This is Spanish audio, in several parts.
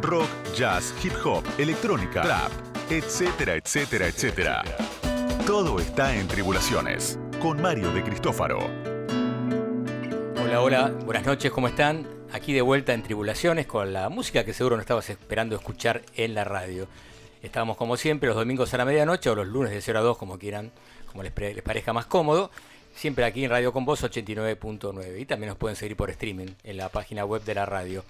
rock, jazz, hip hop, electrónica, trap, etcétera, etcétera, etcétera. Todo está en Tribulaciones, con Mario de Cristófaro. Hola, hola, buenas noches, ¿cómo están? Aquí de vuelta en Tribulaciones con la música que seguro no estabas esperando escuchar en la radio. Estábamos como siempre los domingos a la medianoche o los lunes de 0 a 2, como quieran, como les, les parezca más cómodo. Siempre aquí en Radio Con Voz 89.9 y también nos pueden seguir por streaming en la página web de la radio.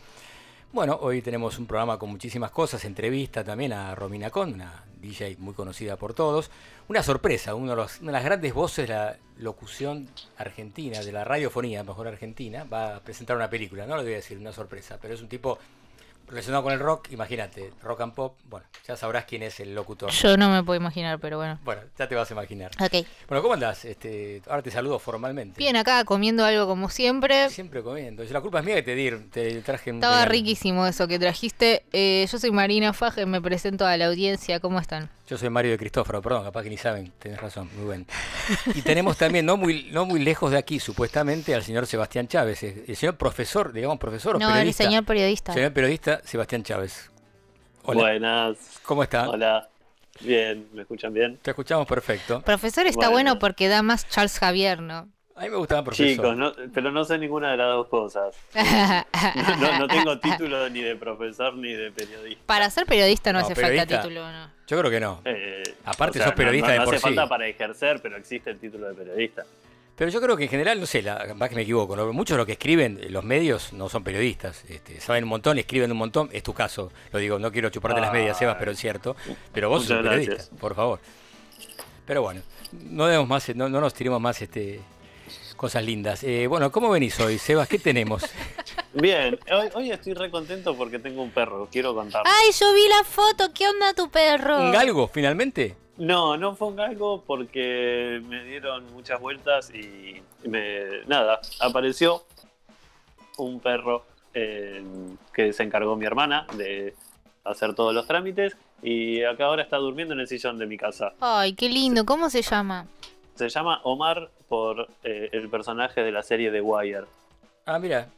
Bueno, hoy tenemos un programa con muchísimas cosas, entrevista también a Romina Con, una DJ muy conocida por todos. Una sorpresa, uno de los- una de las grandes voces de la locución argentina, de la radiofonía, mejor argentina, va a presentar una película, no lo voy a decir, una sorpresa, pero es un tipo relacionado con el rock, imagínate, rock and pop, bueno, ya sabrás quién es el locutor. Yo no me puedo imaginar, pero bueno. Bueno, ya te vas a imaginar. Ok. Bueno, ¿cómo andás? Este, ahora te saludo formalmente. Bien, acá comiendo algo como siempre. Siempre comiendo. La culpa es mía que te, di, te traje un Estaba riquísimo eso que trajiste. Eh, yo soy Marina Faje, me presento a la audiencia. ¿Cómo están? Yo soy Mario de Cristóforo, perdón, capaz que ni saben, tenés razón, muy bien. Y tenemos también, no muy, no muy lejos de aquí, supuestamente, al señor Sebastián Chávez, el señor profesor, digamos profesor o No, el periodista. señor periodista. Señor periodista Sebastián Chávez. Hola, Buenas. ¿cómo está? Hola. Bien, ¿me escuchan bien? Te escuchamos perfecto. Profesor está Bueno. bueno porque da más Charles Javier, ¿no? A mí me gustaba profesor. Chicos, no, pero no sé ninguna de las dos cosas. No, no- no tengo título ni de profesor ni de periodista. Para ser periodista no, No, hace periodista. falta título, ¿no? Yo creo que no. Eh, Aparte o sea, sos periodista no, de no por hace sí. falta para ejercer, pero existe el título de periodista. Pero yo creo que en general, no sé, la, capaz que me equivoco, ¿no? muchos de los que escriben, eh, los medios, no son periodistas. Este, saben un montón, escriben un montón. Es tu caso, lo digo, no quiero chuparte las medias. Sebas, pero es cierto. Pero vos sos periodista, gracias. por favor. Pero bueno, no demos más, no, no nos tiremos más este cosas lindas. Eh, bueno, ¿cómo venís hoy, Sebas? ¿Qué tenemos? Bien, hoy, hoy estoy re contento porque tengo un perro, quiero contar. ¡Ay, yo vi la foto! ¿Qué onda tu perro? ¿Un galgo, finalmente? No, no fue un galgo porque me dieron muchas vueltas y me. Nada, apareció un perro eh, que se encargó mi hermana de hacer todos los trámites y acá ahora está durmiendo en el sillón de mi casa. Ay, qué lindo. ¿Cómo se llama? Se llama Omar por eh, el personaje de la serie The Wire. Ah, mira.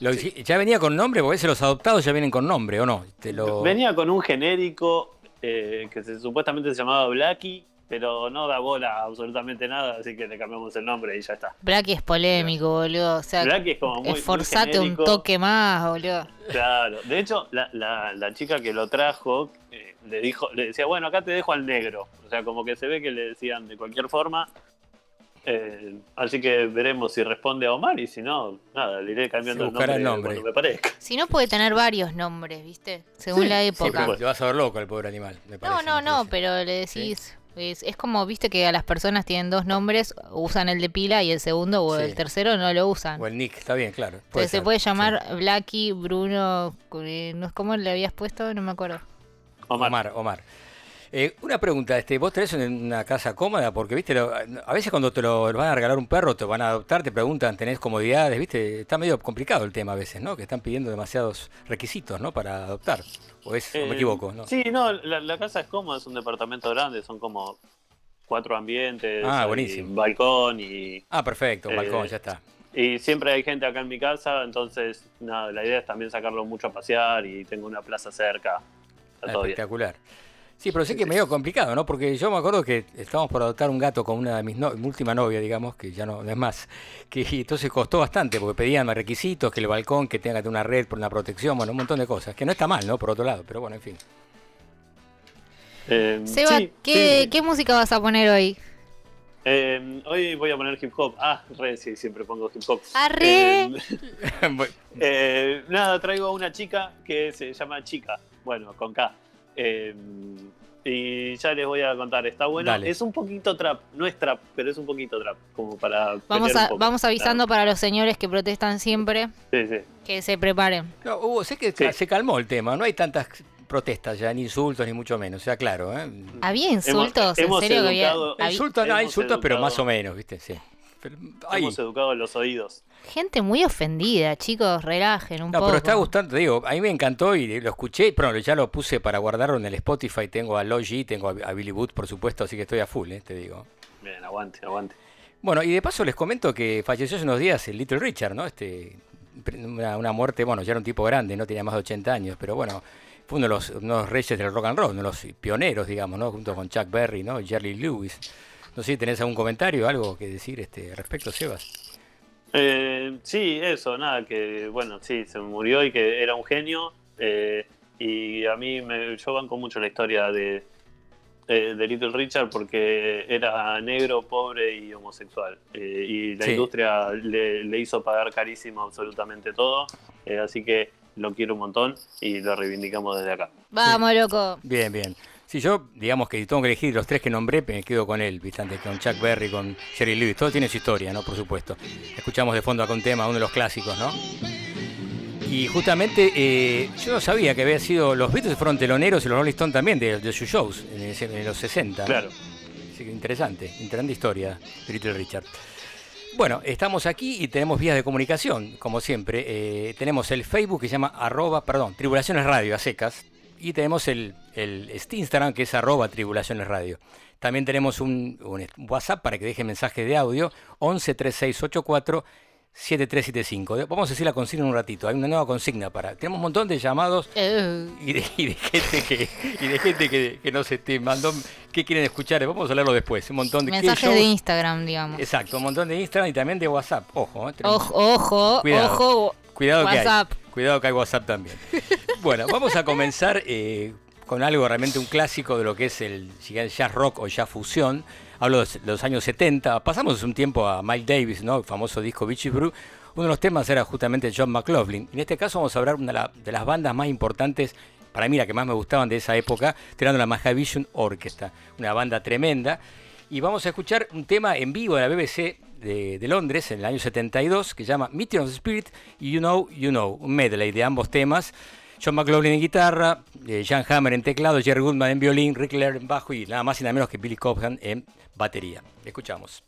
Lo- ¿Ya venía con nombre? Porque a veces los adoptados ya vienen con nombre, ¿o no? Te lo... Venía con un genérico eh, que se, supuestamente se llamaba Blacky, pero no da bola absolutamente nada, así que le cambiamos el nombre y ya está. Blacky es polémico, boludo. O sea, Blacky es como muy- muy esforzate un toque más, boludo. Claro, de hecho, la, la- la chica que lo trajo eh, le dijo, le decía, bueno, acá te dejo al negro. O sea, como que se ve que le decían de cualquier forma. Eh, así que veremos si responde a Omar y si no, nada, le iré cambiando el nombre, el nombre. cuando me parezca. Si no puede tener varios nombres, ¿viste? Según Sí, la época. te vas a ver loco el pobre animal, me no, parece. no, me no, parece. pero le decís... Es, es como, viste, que a las personas tienen dos nombres, usan el de pila y el segundo o Sí. el tercero no lo usan. O el Nick, está bien, claro. Entonces se puede sí. llamar Blacky, Bruno, eh, ¿no es cómo le habías puesto? No me acuerdo. Omar. Omar, Omar. Eh, una pregunta, este, vos tenés una casa cómoda, porque viste, lo- a veces cuando te lo van a regalar un perro, te van a adoptar, te preguntan, tenés comodidades, viste, está medio complicado el tema a veces, ¿no? Que están pidiendo demasiados requisitos, ¿no? Para adoptar. O es, o me Eh, equivoco, ¿no? Sí, no, la, la casa es cómoda, es un departamento grande, son como cuatro ambientes, Ah, buenísimo. balcón y, Ah, perfecto, un Eh, balcón, ya está. y siempre hay gente acá en mi casa, entonces nada, la idea es también sacarlo mucho a pasear y tengo una plaza cerca. Está Ah, todo bien. Sí, pero sé que es medio complicado, ¿no? Porque yo me acuerdo que estábamos por adoptar un gato con una de mis no- mi última novia, digamos, que ya no, no es más, que entonces costó bastante, porque pedían más requisitos, que el balcón, que tenga que tener una red por una protección, bueno, un montón de cosas, que no está mal, ¿no? Por otro lado, pero bueno, en fin. Eh, Seba, sí, ¿qué, sí. ¿qué música vas a poner hoy? Eh, hoy voy a poner hip hop. Ah, re, sí, siempre pongo hip hop. Arre. Eh, eh, nada, traigo a una chica que se llama Chica, bueno, con K. Eh, y ya les voy a contar, está bueno. Dale. Es un poquito trap, no es trap, pero es un poquito trap, como para... Vamos, a, poco. vamos avisando para los señores que protestan siempre Sí, sí. que se preparen. No, Hugo, sé que Sí. se calmó el tema, no hay tantas protestas ya, ni insultos, ni mucho menos, o sea, claro, ¿eh? ¿Había insultos? hemos ¿En serio que había? educado- Insultos, no, hay hemos insultos, pero educado- más o menos, ¿viste? Sí. Pero, ay, Hemos educado los oídos. Gente muy ofendida, chicos, relajen un No, poco. pero está gustando, digo, a mí me encantó y lo escuché, pero ya lo puse para guardarlo en el Spotify, tengo a Logi, tengo a Billy Wood, por supuesto, así que estoy a full, eh, te digo. Bien, aguante, aguante. Bueno, y de paso les comento que falleció hace unos días el Little Richard, ¿no? Este una, una muerte, bueno, ya era un tipo grande, no tenía más de 80 años, pero bueno, fue uno de los, uno de los reyes del rock and roll, uno de los pioneros, digamos, ¿no? Junto con Chuck Berry, ¿no? Y Jerry Lewis. No sé si tenés algún comentario, algo que decir este al respecto, Sebas. Eh, sí, eso, nada, que bueno, sí, se murió y que era un genio. eh, y a mí me, yo banco mucho la historia de, eh, de Little Richard porque era negro, pobre y homosexual. Eh, y la Sí. industria le, le hizo pagar carísimo absolutamente todo. eh, así que lo quiero un montón y lo reivindicamos desde acá. Vamos, loco. Bien, bien. Si yo, digamos que tengo que elegir los tres que nombré, me quedo con él, ¿viste? Antes, con Chuck Berry, con Jerry Lewis. Todo tiene su historia, ¿no? Por supuesto. Escuchamos de fondo acá un tema, uno de los clásicos, ¿no? Y justamente eh, yo no sabía que había sido. Los Beatles fueron teloneros y los Rolling Stones también de, de sus shows en, los 60. ¿no? Claro. Así que interesante, interesante historia Little Richard. Bueno, estamos aquí y tenemos vías de comunicación, como siempre. Eh, tenemos el Facebook que se llama arroba, perdón, Tribulaciones Radio a secas. Y tenemos el, el este Instagram que es arroba Tribulaciones Radio. También tenemos un, un WhatsApp para que dejen mensajes de audio 11 3684 7375. Vamos a decir la consigna en un ratito. Hay una nueva consigna para. Tenemos un montón de llamados Eh, y de, y de gente que y de gente que, que nos este, mandó qué quieren escuchar vamos a hablarlo después un montón de mensajes de Instagram, digamos. exacto un montón de Instagram y también de WhatsApp ojo, eh, Ojo, ojo, Cuidado. ojo. cuidado WhatsApp. que hay cuidado que hay WhatsApp también. Bueno vamos a comenzar eh, con algo realmente un clásico de lo que es el, jazz rock o jazz fusión. Hablo de los años 70 pasamos un tiempo a Mike Davis no el famoso disco Beachy Brew uno de los temas era justamente John McLaughlin. En este caso vamos a hablar una de la- de las bandas más importantes, para mí la que más me gustaban de esa época, tirando la Mahavishnu Orchestra, una banda tremenda. Y vamos a escuchar un tema en vivo de la BBC de, Londres en el año 72 que llama Meeting of the Spirit y You Know, You Know, un medley de ambos temas. John McLaughlin en guitarra, eh, Jan Hammer en teclado, Jerry Goodman en violín, Rick Laird en bajo y nada más y nada menos que Billy Cobham en batería. Escuchamos.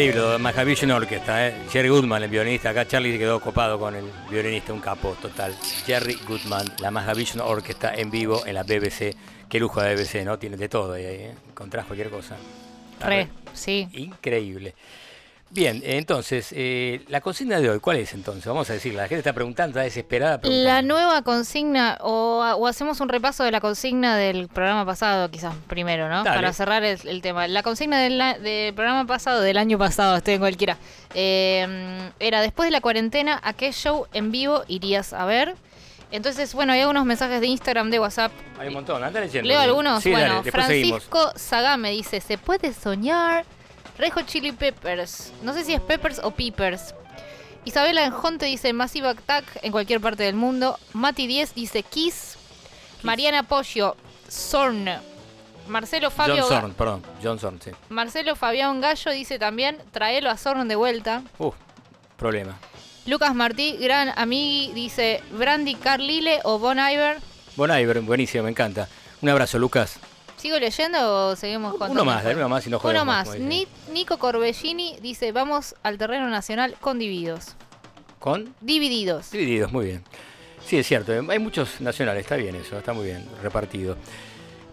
Increíble, Mahavishnu Orquesta, ¿eh? Jerry Goodman, el violinista. Acá Charlie se quedó copado con el violinista, un capo total. Jerry Goodman, la Mahavishnu Orquesta en vivo en la BBC. Qué lujo de BBC, ¿no? Tiene de todo ahí, ¿eh? Encontrás cualquier cosa. Re, sí. Increíble. Bien, entonces, eh, la consigna de hoy, ¿cuál es entonces? Vamos a decirla, la gente está preguntando, está desesperada. La nueva consigna, o, o hacemos un repaso de la consigna del programa pasado, quizás primero, ¿no? Dale. Para cerrar el, el tema. La consigna del, programa pasado, del año pasado, estoy en cualquiera, eh, era después de la cuarentena, ¿a qué show en vivo irías a ver? Entonces, bueno, hay algunos mensajes de Instagram, de WhatsApp. Hay un montón, anda leyendo. Leo algunos. Sí, dale, bueno, seguimos. Francisco Sagame dice, ¿se puede soñar? Rejo Chili Peppers. No sé si es Peppers o Peepers. Isabela Enjonte dice Massive Attack en cualquier parte del mundo. Mati 10 dice Kiss. Mariana Pollo, Zorn. Marcelo Fabio, John Zorn, perdón, John Zorn, sí. Marcelo Fabián Gallo dice también, traelo a Zorn de vuelta. Uh, problema. Lucas Martí, gran amigui, dice Brandy Carlile o Bon Iver. Bon Iver, buenísimo, me encanta. Un abrazo, Lucas. ¿Sigo leyendo o seguimos con Uno más, uno más y no Uno más. Nico Corbellini dice, vamos al terreno nacional con divididos. ¿Con? Divididos. Divididos, muy bien. Sí, es cierto, eh, hay muchos nacionales, está bien eso, está muy bien repartido.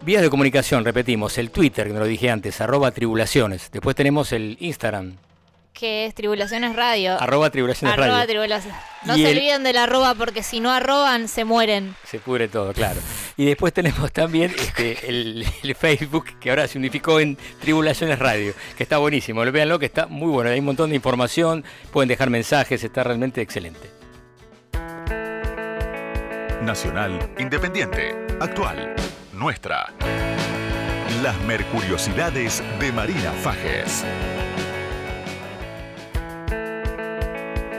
Vías de comunicación, repetimos, el Twitter, que me lo dije antes, arroba tribulaciones. Después tenemos el Instagram, Que es Tribulaciones Radio. arroba tribulaciones Arroba radio. Tribulaciones. No Y se el- olviden del arroba porque si no arroban se mueren. Se pudre todo, claro. Y después tenemos también este, el, el Facebook, que ahora se unificó en Tribulaciones Radio, que está buenísimo. Véanlo, que está muy bueno. Hay un montón de información, pueden dejar mensajes, está realmente excelente. Nacional, independiente, actual, nuestra. Las Mercuriosidades de Marina Fajes.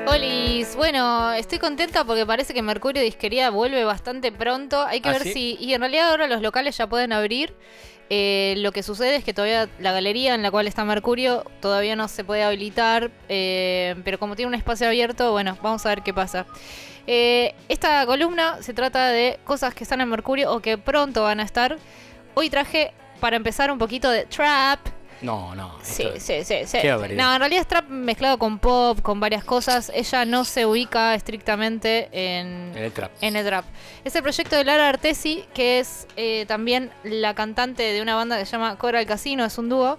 Olis, bueno, estoy contenta porque parece que Mercurio Disquería vuelve bastante pronto. Hay que ¿Ah, ver sí? si. Y en realidad ahora los locales ya pueden abrir. Eh, lo que sucede es que todavía la galería en la cual está Mercurio todavía no se puede habilitar. eh, pero como tiene un espacio abierto, bueno, vamos a ver qué pasa. Eh, esta columna se trata de cosas que están en Mercurio o que pronto van a estar. Hoy traje para empezar un poquito de trap. No, no. Sí, esto- sí, sí, sí. No, en realidad es trap mezclado con pop, con varias cosas. Ella no se ubica estrictamente en, En el trap. en el trap. Es el proyecto de Lara Artesi, que es eh, también la cantante de una banda que se llama Coral Casino, es un dúo.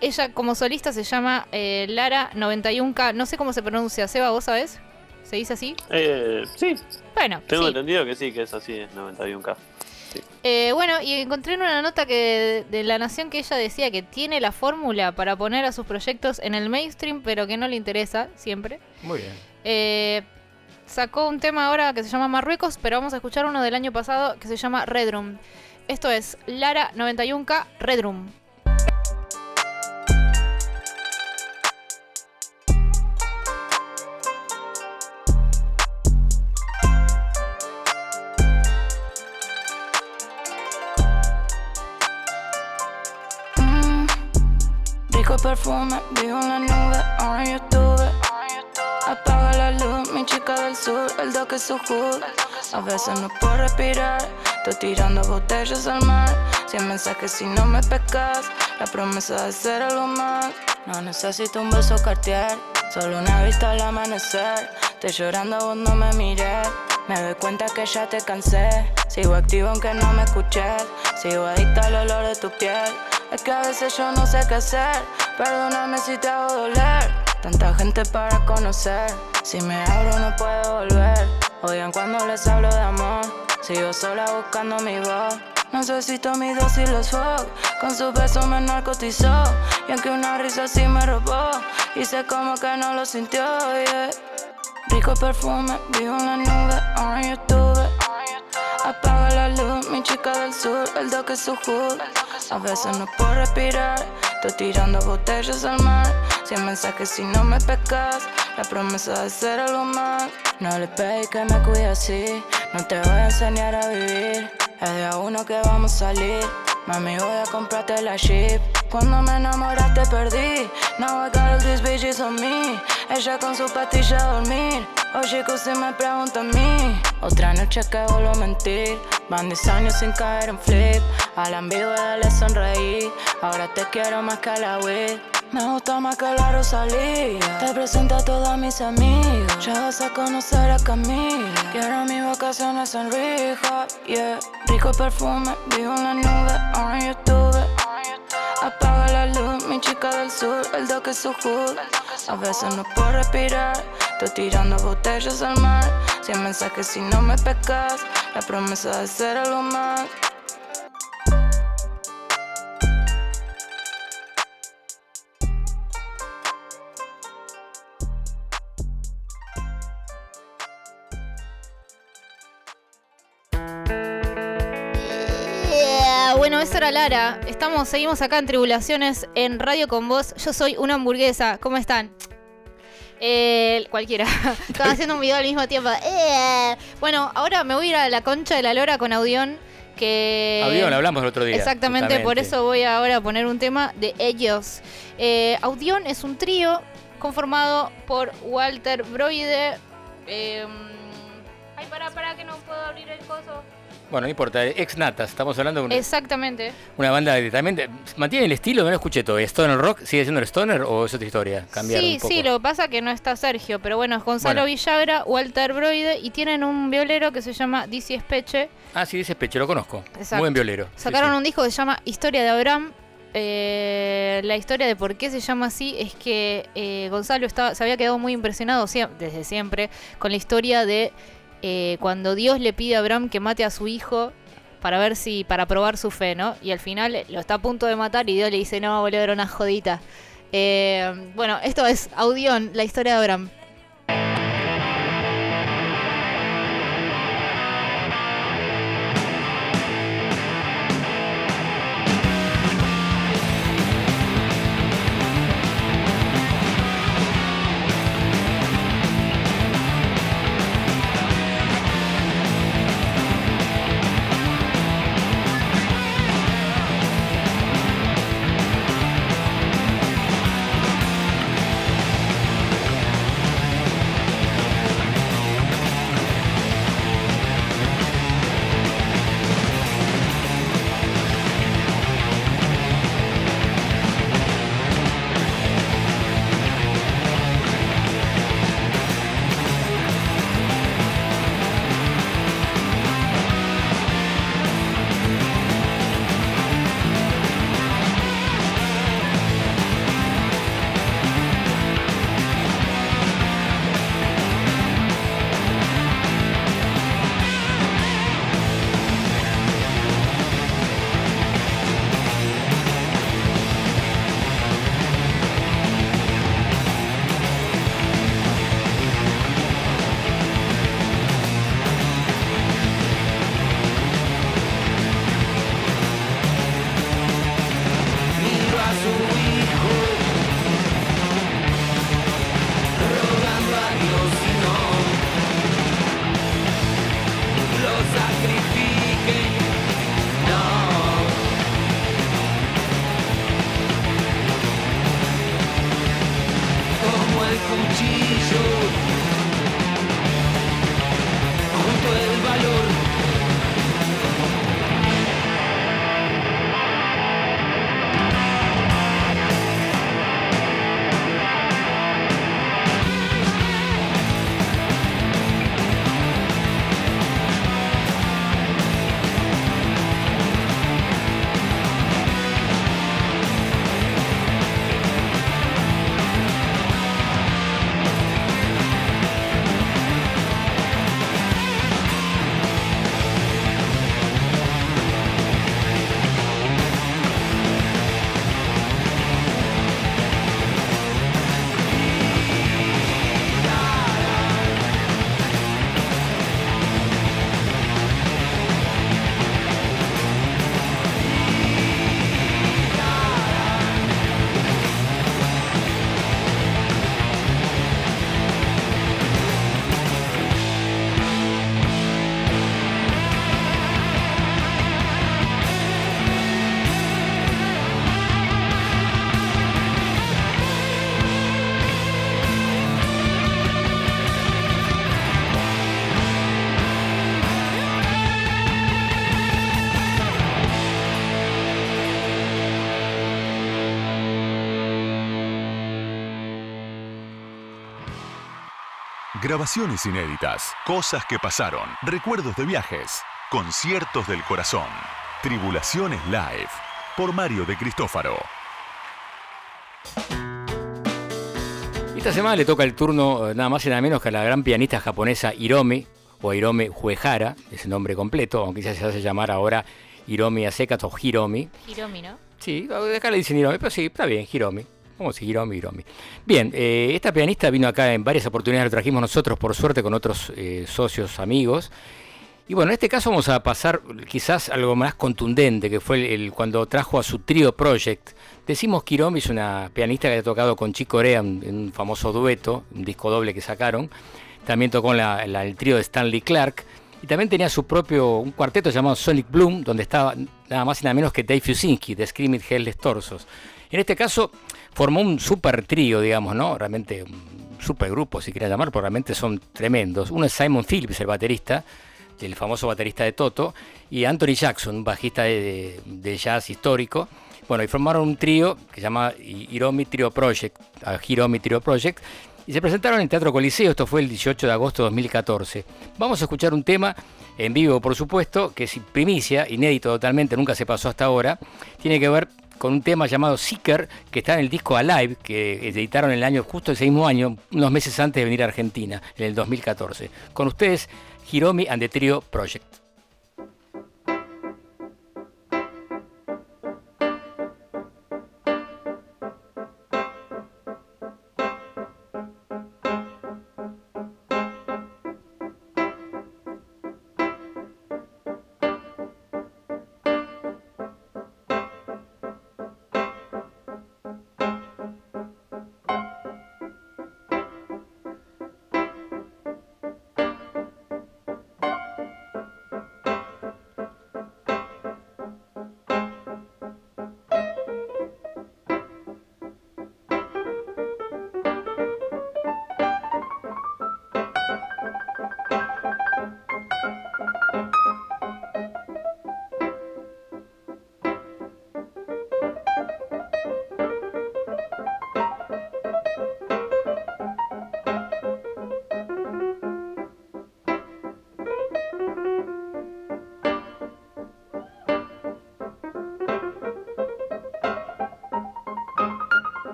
Ella como solista se llama eh, Lara 91K, no sé cómo se pronuncia, Seba, ¿vos sabés? ¿Se dice así? Eh, sí, Bueno, tengo sí. entendido que sí, que es así, es 91K. Eh, bueno, y encontré en una nota que de La Nación que ella decía que tiene la fórmula para poner a sus proyectos en el mainstream, pero que no le interesa siempre. Muy bien. Eh, sacó un tema ahora que se llama Marruecos, pero vamos a escuchar uno del año pasado que se llama Redrum. Esto es Lara 91K Redrum. Vivo en la nube, ahora en YouTube. Apaga la luz, mi chica del sur, el es su hood. A veces no puedo respirar, estoy tirando botellas al mar. Cien mensajes si no me pescas, la promesa de ser algo más. No necesito un beso cartier, solo una vista al amanecer. Estoy llorando, vos no me mires. Me doy cuenta que ya te cansé. Sigo activo aunque no me escuches. Sigo adicta al olor de tu piel. Es que a veces yo no sé qué hacer. Perdóname si te hago doler. Tanta gente para conocer. Si me abro no puedo volver. Odian cuando les hablo de amor. Sigo sola buscando mi voz. Necesito mi dosis los fog. Con su beso me narcotizó. Y aunque una risa sí me robó. Hice como que no lo sintió. Rico perfume, vivo en la nube, ahora en YouTube. Apaga la luz, chica del sur, el doc es su hood. A veces no puedo respirar, estoy tirando botellas al mar. Cien mensajes si no me pescas, la promesa de ser algo más. No le pedí que me cuide así, no te voy a enseñar a vivir. Es de a uno que vamos a salir. Mami, voy a comprarte la Jeep. Cuando me enamoraste perdí. Now I got all these bitches on me. Ella con su pastilla a dormir. Oye, usted me pregunta a mí. Otra noche que vuelvo a mentir. Van 10 años sin caer en flip. A la ambigüedad le sonreí. Ahora te quiero más que a la weed. Me gusta más que la Rosalía. Te presento a todas mis amigas. Ya vas a conocer a Camila. Quiero mis vacaciones en Rija. Yeah. Rico perfume, vivo en la nube, en YouTube. Apaga la luz, mi sur, el toque es su hood. A veces no puedo respirar, estoy tirando botellas al mar. Cien mensajes si no me pescas, la promesa de ser algo más. Eso era Lara. Estamos, seguimos acá en Tribulaciones en Radio con Vos. Yo soy una hamburguesa. ¿Cómo están? Eh, cualquiera. Estaba haciendo un video al mismo tiempo. Eh, Bueno, ahora me voy a ir a la concha de la lora con Audión. Que... Audión, hablamos el otro día. Exactamente, por eso voy ahora a poner un tema de ellos. Eh, Audión es un trío conformado por Walter Broide. eh, ay, para, para que no puedo abrir el coso. Bueno, no importa, ex Natas, estamos hablando de una, Exactamente. una banda que también mantiene el estilo, no lo escuché todavía. ¿Stoner Rock sigue siendo el Stoner o es otra historia? Cambiar Sí, un poco. sí, lo que pasa es que no está Sergio, pero bueno, es Gonzalo Bueno. Villagra, Walter Broide y tienen un violero que se llama Dizzy Espeche. Ah, sí, dice Peche, lo conozco. Exacto. Buen violero. Sí, Sacaron sí. un disco que se llama Historia de Abraham. Eh, la historia de por qué se llama así es que eh, Gonzalo estaba, se había quedado muy impresionado desde siempre con la historia de eh, cuando Dios le pide a Abraham que mate a su hijo para ver si, para probar su fe, ¿no? Y al final lo está a punto de matar y Dios le dice, no, boludo, era una jodita. Eh, bueno, esto es Audión, la historia de Abraham. Grabaciones inéditas, cosas que pasaron, recuerdos de viajes, conciertos del corazón. Tribulaciones Live, por Mario de Cristófaro. Esta semana le toca el turno eh, nada más y nada menos que a la gran pianista japonesa Hiromi, o Hiromi Uehara, es el nombre completo, aunque ya se hace llamar ahora Hiromi Asekato Hiromi. Hiromi, ¿no? Sí, acá le dicen Hiromi, pero sí, está bien, Hiromi. A decir Hiromi, Hiromi. Bien, eh, esta pianista vino acá en varias oportunidades, lo trajimos nosotros por suerte con otros eh, socios, amigos. Y bueno, en este caso vamos a pasar quizás algo más contundente, que fue el, cuando trajo a su trío Project. Decimos que Hiromi es una pianista que ha tocado con Chico Corea en, un famoso dueto, un disco doble que sacaron. También tocó en el trío de Stanley Clark. Y también tenía su propio, un cuarteto llamado Sonic Bloom, donde estaba nada más y nada menos que Dave Fusinski, de Screaming Hell's Torsos. En este caso formó un super trío, digamos, ¿no? Realmente un super grupo, si quieres llamar, porque realmente son tremendos. Uno es Simon Phillips, el baterista, el famoso baterista de Toto, y Anthony Jackson, un bajista de, jazz histórico. Bueno, y formaron un trío que se llama Hiromi Trio Project, Trio Project, y se presentaron en Teatro Coliseo, esto fue el 18 de agosto de 2014. Vamos a escuchar un tema en vivo, por supuesto, que es primicia, inédito totalmente, nunca se pasó hasta ahora, tiene que ver con un tema llamado Seeker, que está en el disco Alive, que editaron el año, justo el mismo año, unos meses antes de venir a Argentina, en el 2014. Con ustedes, Hiromi and the Trio Project.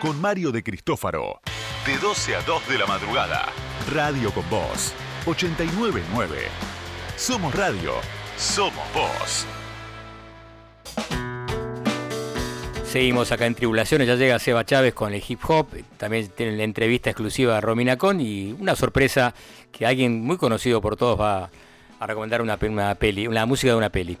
Con Mario de Cristófaro. De 12 a 2 de la madrugada. Radio con Voz. 899. Somos radio. Somos vos. Seguimos acá en Tribulaciones, ya llega Seba Chávez con el hip hop, también tienen la entrevista exclusiva a Romina Con y una sorpresa que alguien muy conocido por todos va a recomendar una, una peli, una música de una peli.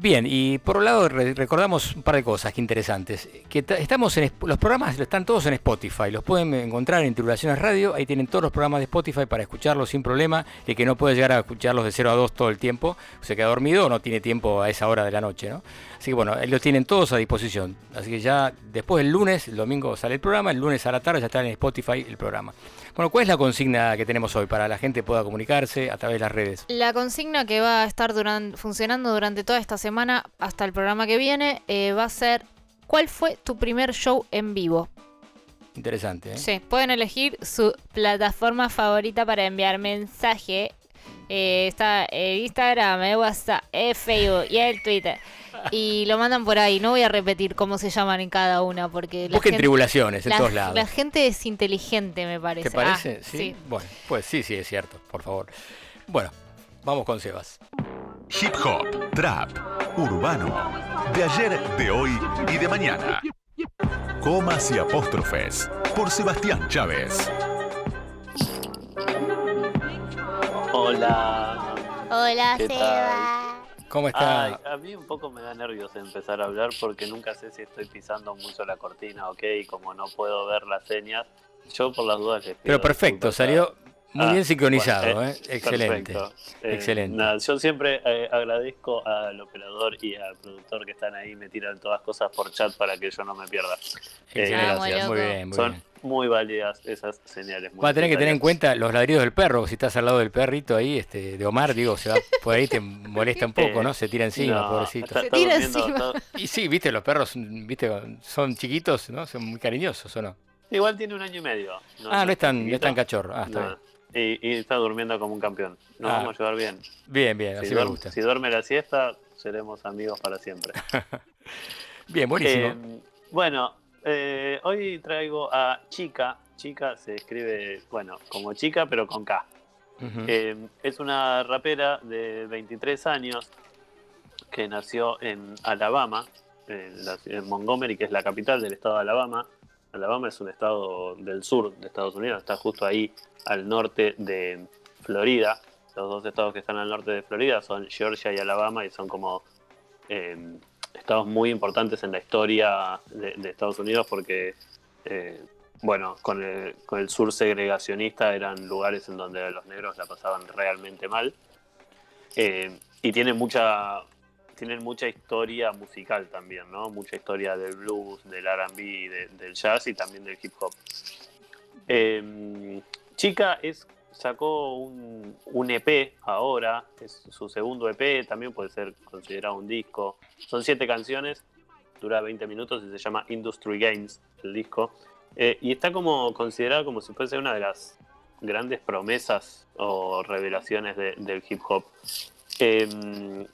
Bien, y por un lado recordamos un par de cosas que interesantes. Que estamos en los programas están todos en Spotify, los pueden encontrar en Tribulaciones Radio, ahí tienen todos los programas de Spotify para escucharlos sin problema, el que no puede llegar a escucharlos de 0 a 2 todo el tiempo, se queda dormido o no tiene tiempo a esa hora de la noche, ¿no? Así que bueno, los tienen todos a disposición. Así que ya después del lunes, el domingo sale el programa, el lunes a la tarde ya está en Spotify el programa. Bueno, ¿cuál es la consigna que tenemos hoy para que la gente pueda comunicarse a través de las redes? La consigna que va a estar funcionando durante toda esta semana hasta el programa que viene eh, va a ser ¿cuál fue tu primer show en vivo? Interesante. ¿eh? Sí, pueden elegir su plataforma favorita para enviar mensaje. Eh, está el Instagram, el WhatsApp, el Facebook y el Twitter y lo mandan por ahí. No voy a repetir cómo se llaman en cada una porque la tribulaciones en todos lados. La gente es inteligente, me parece. ¿Te parece? Ah, ¿Sí? Bueno, pues sí, sí, es cierto, por favor. Bueno, vamos con Sebas. Hip hop, trap, urbano, de ayer, de hoy y de mañana. Comas y apóstrofes por Sebastián Chávez. Hola. Hola, Sebas. ¿Cómo está? a mí un poco me da nervios empezar a hablar porque nunca sé si estoy pisando mucho la cortina, ok, y como no puedo ver las señas, yo por las dudas les Pero perfecto, salió muy bien ah, sincronizado, eh, ¿eh? excelente. Eh, excelente. yo siempre eh, agradezco al operador y al productor que están ahí, me tiran todas cosas por chat para que yo no me pierda. gracias. Muy bien, muy Son muy válidas esas señales. Va a tener que tener en cuenta los ladridos del perro, si estás al lado del perrito ahí, este, de Omar, digo, se va por ahí te molesta un poco, ¿no? Se tira encima, pobrecito. se tira encima. Y sí, viste, los perros, viste, son chiquitos, ¿no? Son muy cariñosos, ¿o no? Igual tiene un año y medio. ah, no es tan, no es tan cachorro. Ah, está bien. Y, está durmiendo como un campeón. Nos ah. vamos a llevar bien. Bien, bien, así me gusta. Si duerme la siesta, seremos amigos para siempre. bien, buenísimo. Eh, bueno, eh, hoy traigo a Chica. Chica se escribe, bueno, como chica, pero con K. Eh, es una rapera de 23 años que nació en Alabama, en Montgomery, que es la capital del estado de Alabama. Alabama es un estado del sur de Estados Unidos, está justo ahí al norte de Florida. Los dos estados que están al norte de Florida son Georgia y Alabama y son como em, estados muy importantes en la historia de, Estados Unidos porque, eh, bueno, con el, con el sur segregacionista eran lugares en donde los negros la pasaban realmente mal. Eh, y tiene mucha, tienen mucha historia musical también, ¿no? Mucha historia del blues, del RB, del jazz y también del hip hop. Em, Chica es, sacó un, un, EP ahora, es su segundo EP, también puede ser considerado un disco. Son siete canciones, dura 20 minutos y se llama Industry Games, el disco. Eh, y está como considerado como si fuese una de las grandes promesas o revelaciones del hip hop. Em,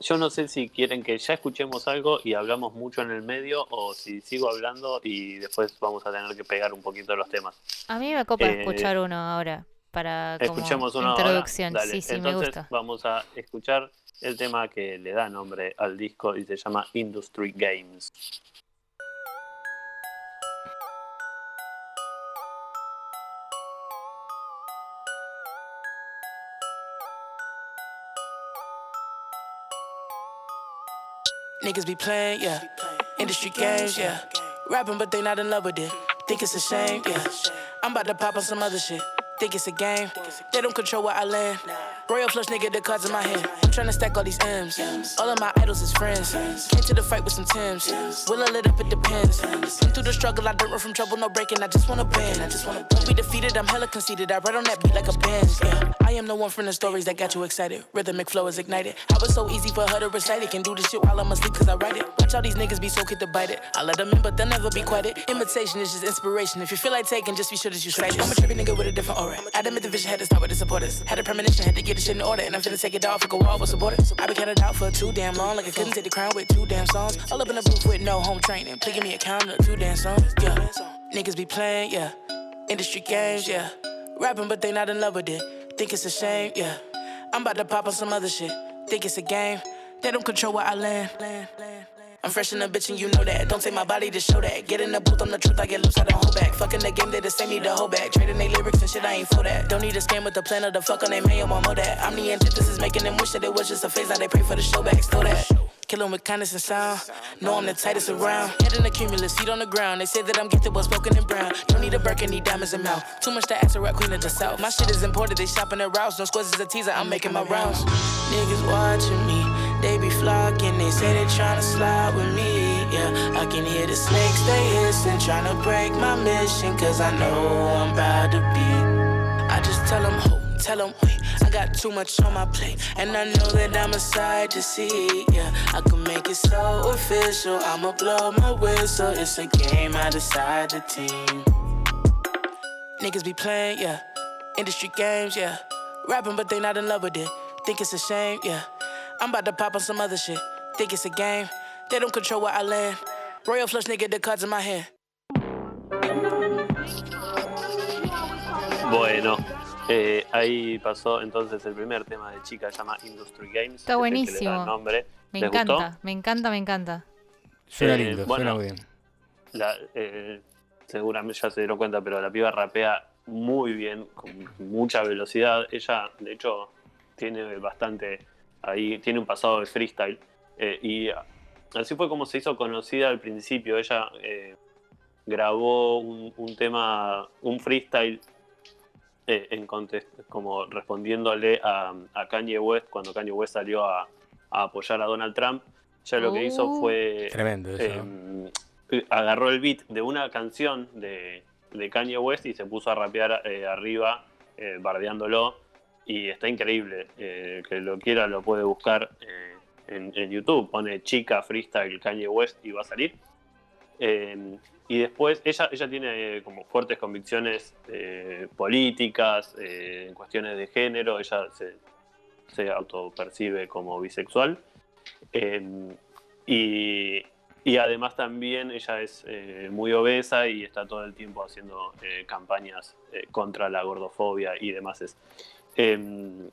yo no sé si quieren que ya escuchemos algo y hablamos mucho en el medio o si sigo hablando y después vamos a tener que pegar un poquito los temas. A mí me copa eh, escuchar uno ahora para como introducción. Sí, sí, Entonces, me gusta. Vamos a escuchar el tema que le da nombre al disco y se llama Industry Games. Niggas be playing, yeah. Industry games, yeah. Rapping, but they not in love with it. Think it's a shame, yeah. I'm about to pop on some other shit. Think it's a game. They don't control where I land. Royal flush nigga, the cards in my hand. I'm trying to stack all these M's. All of my idols is friends. Came to the fight with some Tims. Will I lit up? It depends. Been through the struggle, I don't run from trouble, no breaking. I just wanna bend. I just wanna. Don't be defeated, I'm hella conceited. I ride on that beat like a Benz. Yeah. I am the one from the stories that got you excited. Rhythmic flow is ignited. I was so easy for her to recite it. Can do this shit while I'm asleep cause I write it. Watch all these niggas be so quick to bite it. I let them in, but they'll never be quiet. Imitation is just inspiration. If you feel like taking, just be sure that you cite it. I'm a trippy nigga with a different aura. Adamant the vision had to start with the supporters. Had a premonition, had to get the shit in order. And I'm finna take it off, like a wall with supporters. I been counted out for too damn long. Like I couldn't take the crown with two damn songs. All up in the booth with no home training. Picking me a count of two damn songs. Yeah. Niggas be playing, yeah. Industry games, yeah. Rapping, but they not in love with it. Think it's a shame, yeah. I'm about to pop on some other shit. Think it's a game. They don't control where I land. I'm fresh in the bitch and you know that. Don't take my body to show that. Get in the booth, I'm the truth, I get loose, I don't hold back. Fucking the game, they the same, need to hold back. Trading they lyrics and shit, I ain't for that. Don't need a scam with the plan of the fuck on they mayo, I'm more that. I'm the antithesis, making them wish that it was just a phase, now they pray for the show back. Still that. Killing with kindness and sound. Know I'm the tightest around. Head in the cumulus, feet on the ground. They say that I'm gifted, but spoken in brown. Don't need a Birkin, need diamonds and mouth. Too much to ask a rap queen of the south. My shit is imported, they shopping at routes. No squares is a teaser, I'm making my rounds. Niggas watching me, they be flocking. They say they tryna slide with me. Yeah, I can hear the snakes, they hissing. Tryna break my mission, cause I know I'm about to be. I just tell them, ho, tell them, wait. I got too much on my plate, and I know that I'm a sight to see. Yeah, I can make it so official. I'ma blow my whistle. It's a game, I decide the team. Niggas be playing, yeah. Industry games, yeah. Rapping, but they not in love with it. Think it's a shame, yeah. I'm about to pop on some other shit. Think it's a game. They don't control where I land. Royal flush, nigga, the cards in my hand. Bueno, eh, ahí pasó entonces el primer tema de chica, se llama Industry Games. Está es el que le da buenísimo. nombre. Me ¿Les encanta, gustó? me encanta, me encanta. Suena Eh, lindo, bueno. suena bien. La, eh, seguramente ya se dieron cuenta, pero la piba rapea muy bien, con mucha velocidad. Ella, de hecho, tiene bastante ahí, tiene un pasado de freestyle. eh, y así fue como se hizo conocida al principio. Ella eh, grabó un, un tema, un freestyle eh, en contest- como respondiéndole a, a Kanye West cuando Kanye West salió a, a apoyar a Donald Trump. Ella lo que hizo Uh. fue Tremendo eso. eh, agarró el beat de una canción de, de Kanye West y se puso a rapear eh, arriba, eh, bardeándolo. Y está increíble. eh, que lo quiera lo puede buscar eh, en, en YouTube. Pone chica freestyle Kanye West y va a salir. Eh, y después, ella, ella tiene eh, como fuertes convicciones eh, políticas, eh, en cuestiones de género. Ella se, se autopercibe como bisexual. Eh, y, y además también ella es muy obesa y está todo el tiempo haciendo campañas contra la gordofobia y demás. Es. Eh,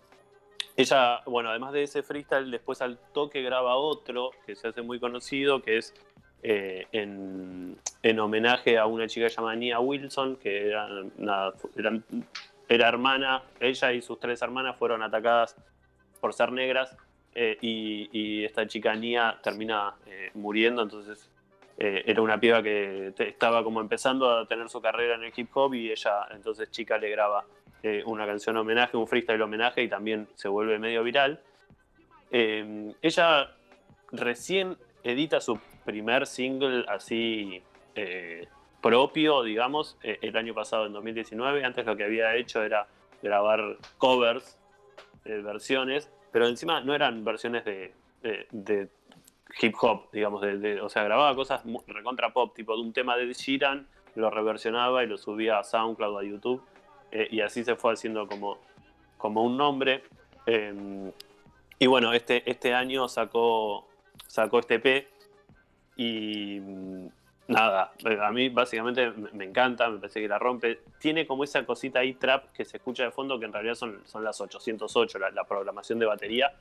ella, bueno, además de ese freestyle, después al toque graba otro que se hace muy conocido, que es eh, en, en homenaje a una chica llamada Nia Wilson, que era, era hermana, ella y sus tres hermanas fueron atacadas por ser negras eh, y, esta chica Nia termina eh, muriendo, entonces eh, era una piba que estaba como empezando a tener su carrera en el hip hop y ella entonces chica le graba eh, una canción homenaje, un freestyle homenaje y también se vuelve medio viral. Ella recién edita su primer single así eh, propio, digamos, eh, el año pasado, en 2019. Antes lo que había hecho era grabar covers, eh, versiones, pero encima no eran versiones de, hip hop, digamos, de, o sea, grababa cosas recontra pop, tipo de un tema de Sheeran, lo reversionaba y lo subía a SoundCloud, a YouTube, eh, y así se fue haciendo como, un nombre. Eh, y bueno, este, este año sacó, sacó este EP y mm, nada, eh, a mí básicamente me encanta, me parece que la rompe. Tiene como esa cosita ahí trap que se escucha de fondo que en realidad son, son las 808, la, la programación de batería,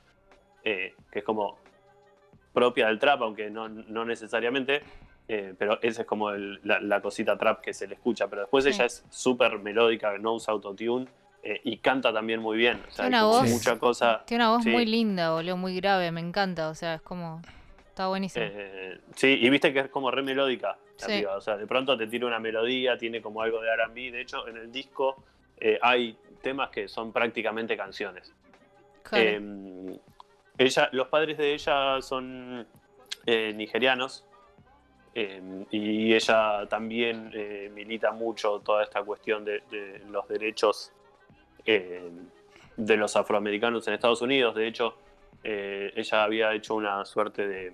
eh, que es como propia del trap, aunque no, no necesariamente. eh, pero esa es como el- la, la cosita trap que se le escucha. Pero después Sí. ella es súper melódica, no usa autotune eh, y canta también muy bien. O sea, Tiene una voz- mucha cosa. Tiene una voz Sí. muy linda, boludo, muy grave, me encanta. O sea, es como. Está buenísimo. Eh, sí, y viste que es como re melódica. la Sí. piba, O sea, de pronto te tira una melodía, tiene como algo de RB. De hecho, en el disco eh, hay temas que son prácticamente canciones. Claro. Eh, ella, los padres de ella son nigerianos. y ella también milita mucho toda esta cuestión de, de los derechos de los afroamericanos en Estados Unidos. De hecho, eh, ella había hecho una suerte de,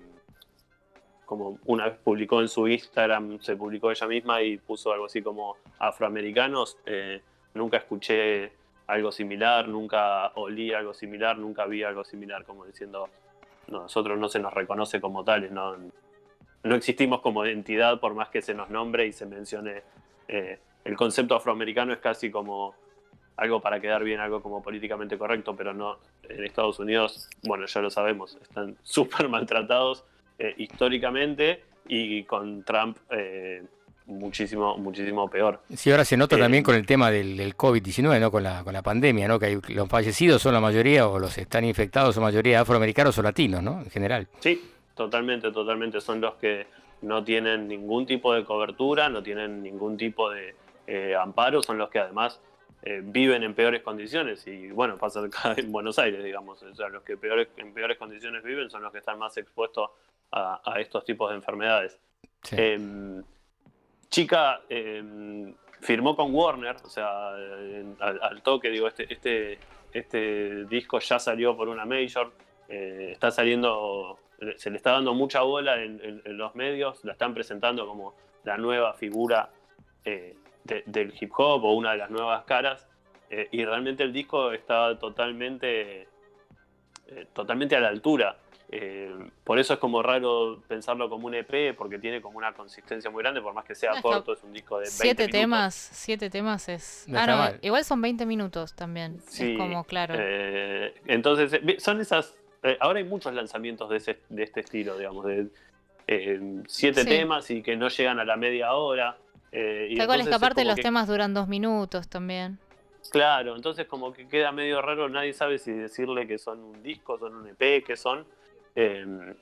como una vez publicó en su Instagram, se publicó ella misma y puso algo así como afroamericanos. Eh, nunca escuché algo similar, nunca olí algo similar, nunca vi algo similar, como diciendo, nosotros no se nos reconoce como tales, no, no existimos como identidad por más que se nos nombre y se mencione. Eh, el concepto afroamericano es casi como algo para quedar bien, algo como políticamente correcto, pero no en Estados Unidos, bueno, ya lo sabemos, están súper maltratados eh, históricamente y con Trump eh, muchísimo, muchísimo peor. Sí, ahora se nota también con el tema del, COVID-19, ¿no? Con la, con la pandemia, ¿no? Que hay, los fallecidos son la mayoría, o los están infectados, son la mayoría afroamericanos o latinos, ¿no? En general. Sí, totalmente, totalmente. Son los que no tienen ningún tipo de cobertura, no tienen ningún tipo de eh, amparo, son los que además eh, viven en peores condiciones. Y bueno, pasa acá en Buenos Aires, digamos. O sea, los que peores, en peores condiciones viven son los que están más expuestos a, estos tipos de enfermedades. Em, chica em, firmó con Warner, o sea, al, toque, digo, este, este, este disco ya salió por una major, eh, está saliendo, se le está dando mucha bola en, los medios, la están presentando como la nueva figura eh, del hip hop o una de las nuevas caras, eh, y realmente el disco está totalmente, totalmente a la altura. Eh, por eso es como raro pensarlo como un EP, porque tiene como una consistencia muy grande, por más que sea corto, es un disco de 20 siete temas, siete temas es. ah, no, igual son 20 minutos también. es como claro. Eh, entonces, eh, son esas. ahora hay muchos lanzamientos de, de este estilo, digamos, de siete temas y que no llegan a la media hora. y cual es que aparte los temas duran dos minutos también. Claro, entonces como que queda medio raro, nadie sabe si decirle que son un disco, son un EP, que son. Em,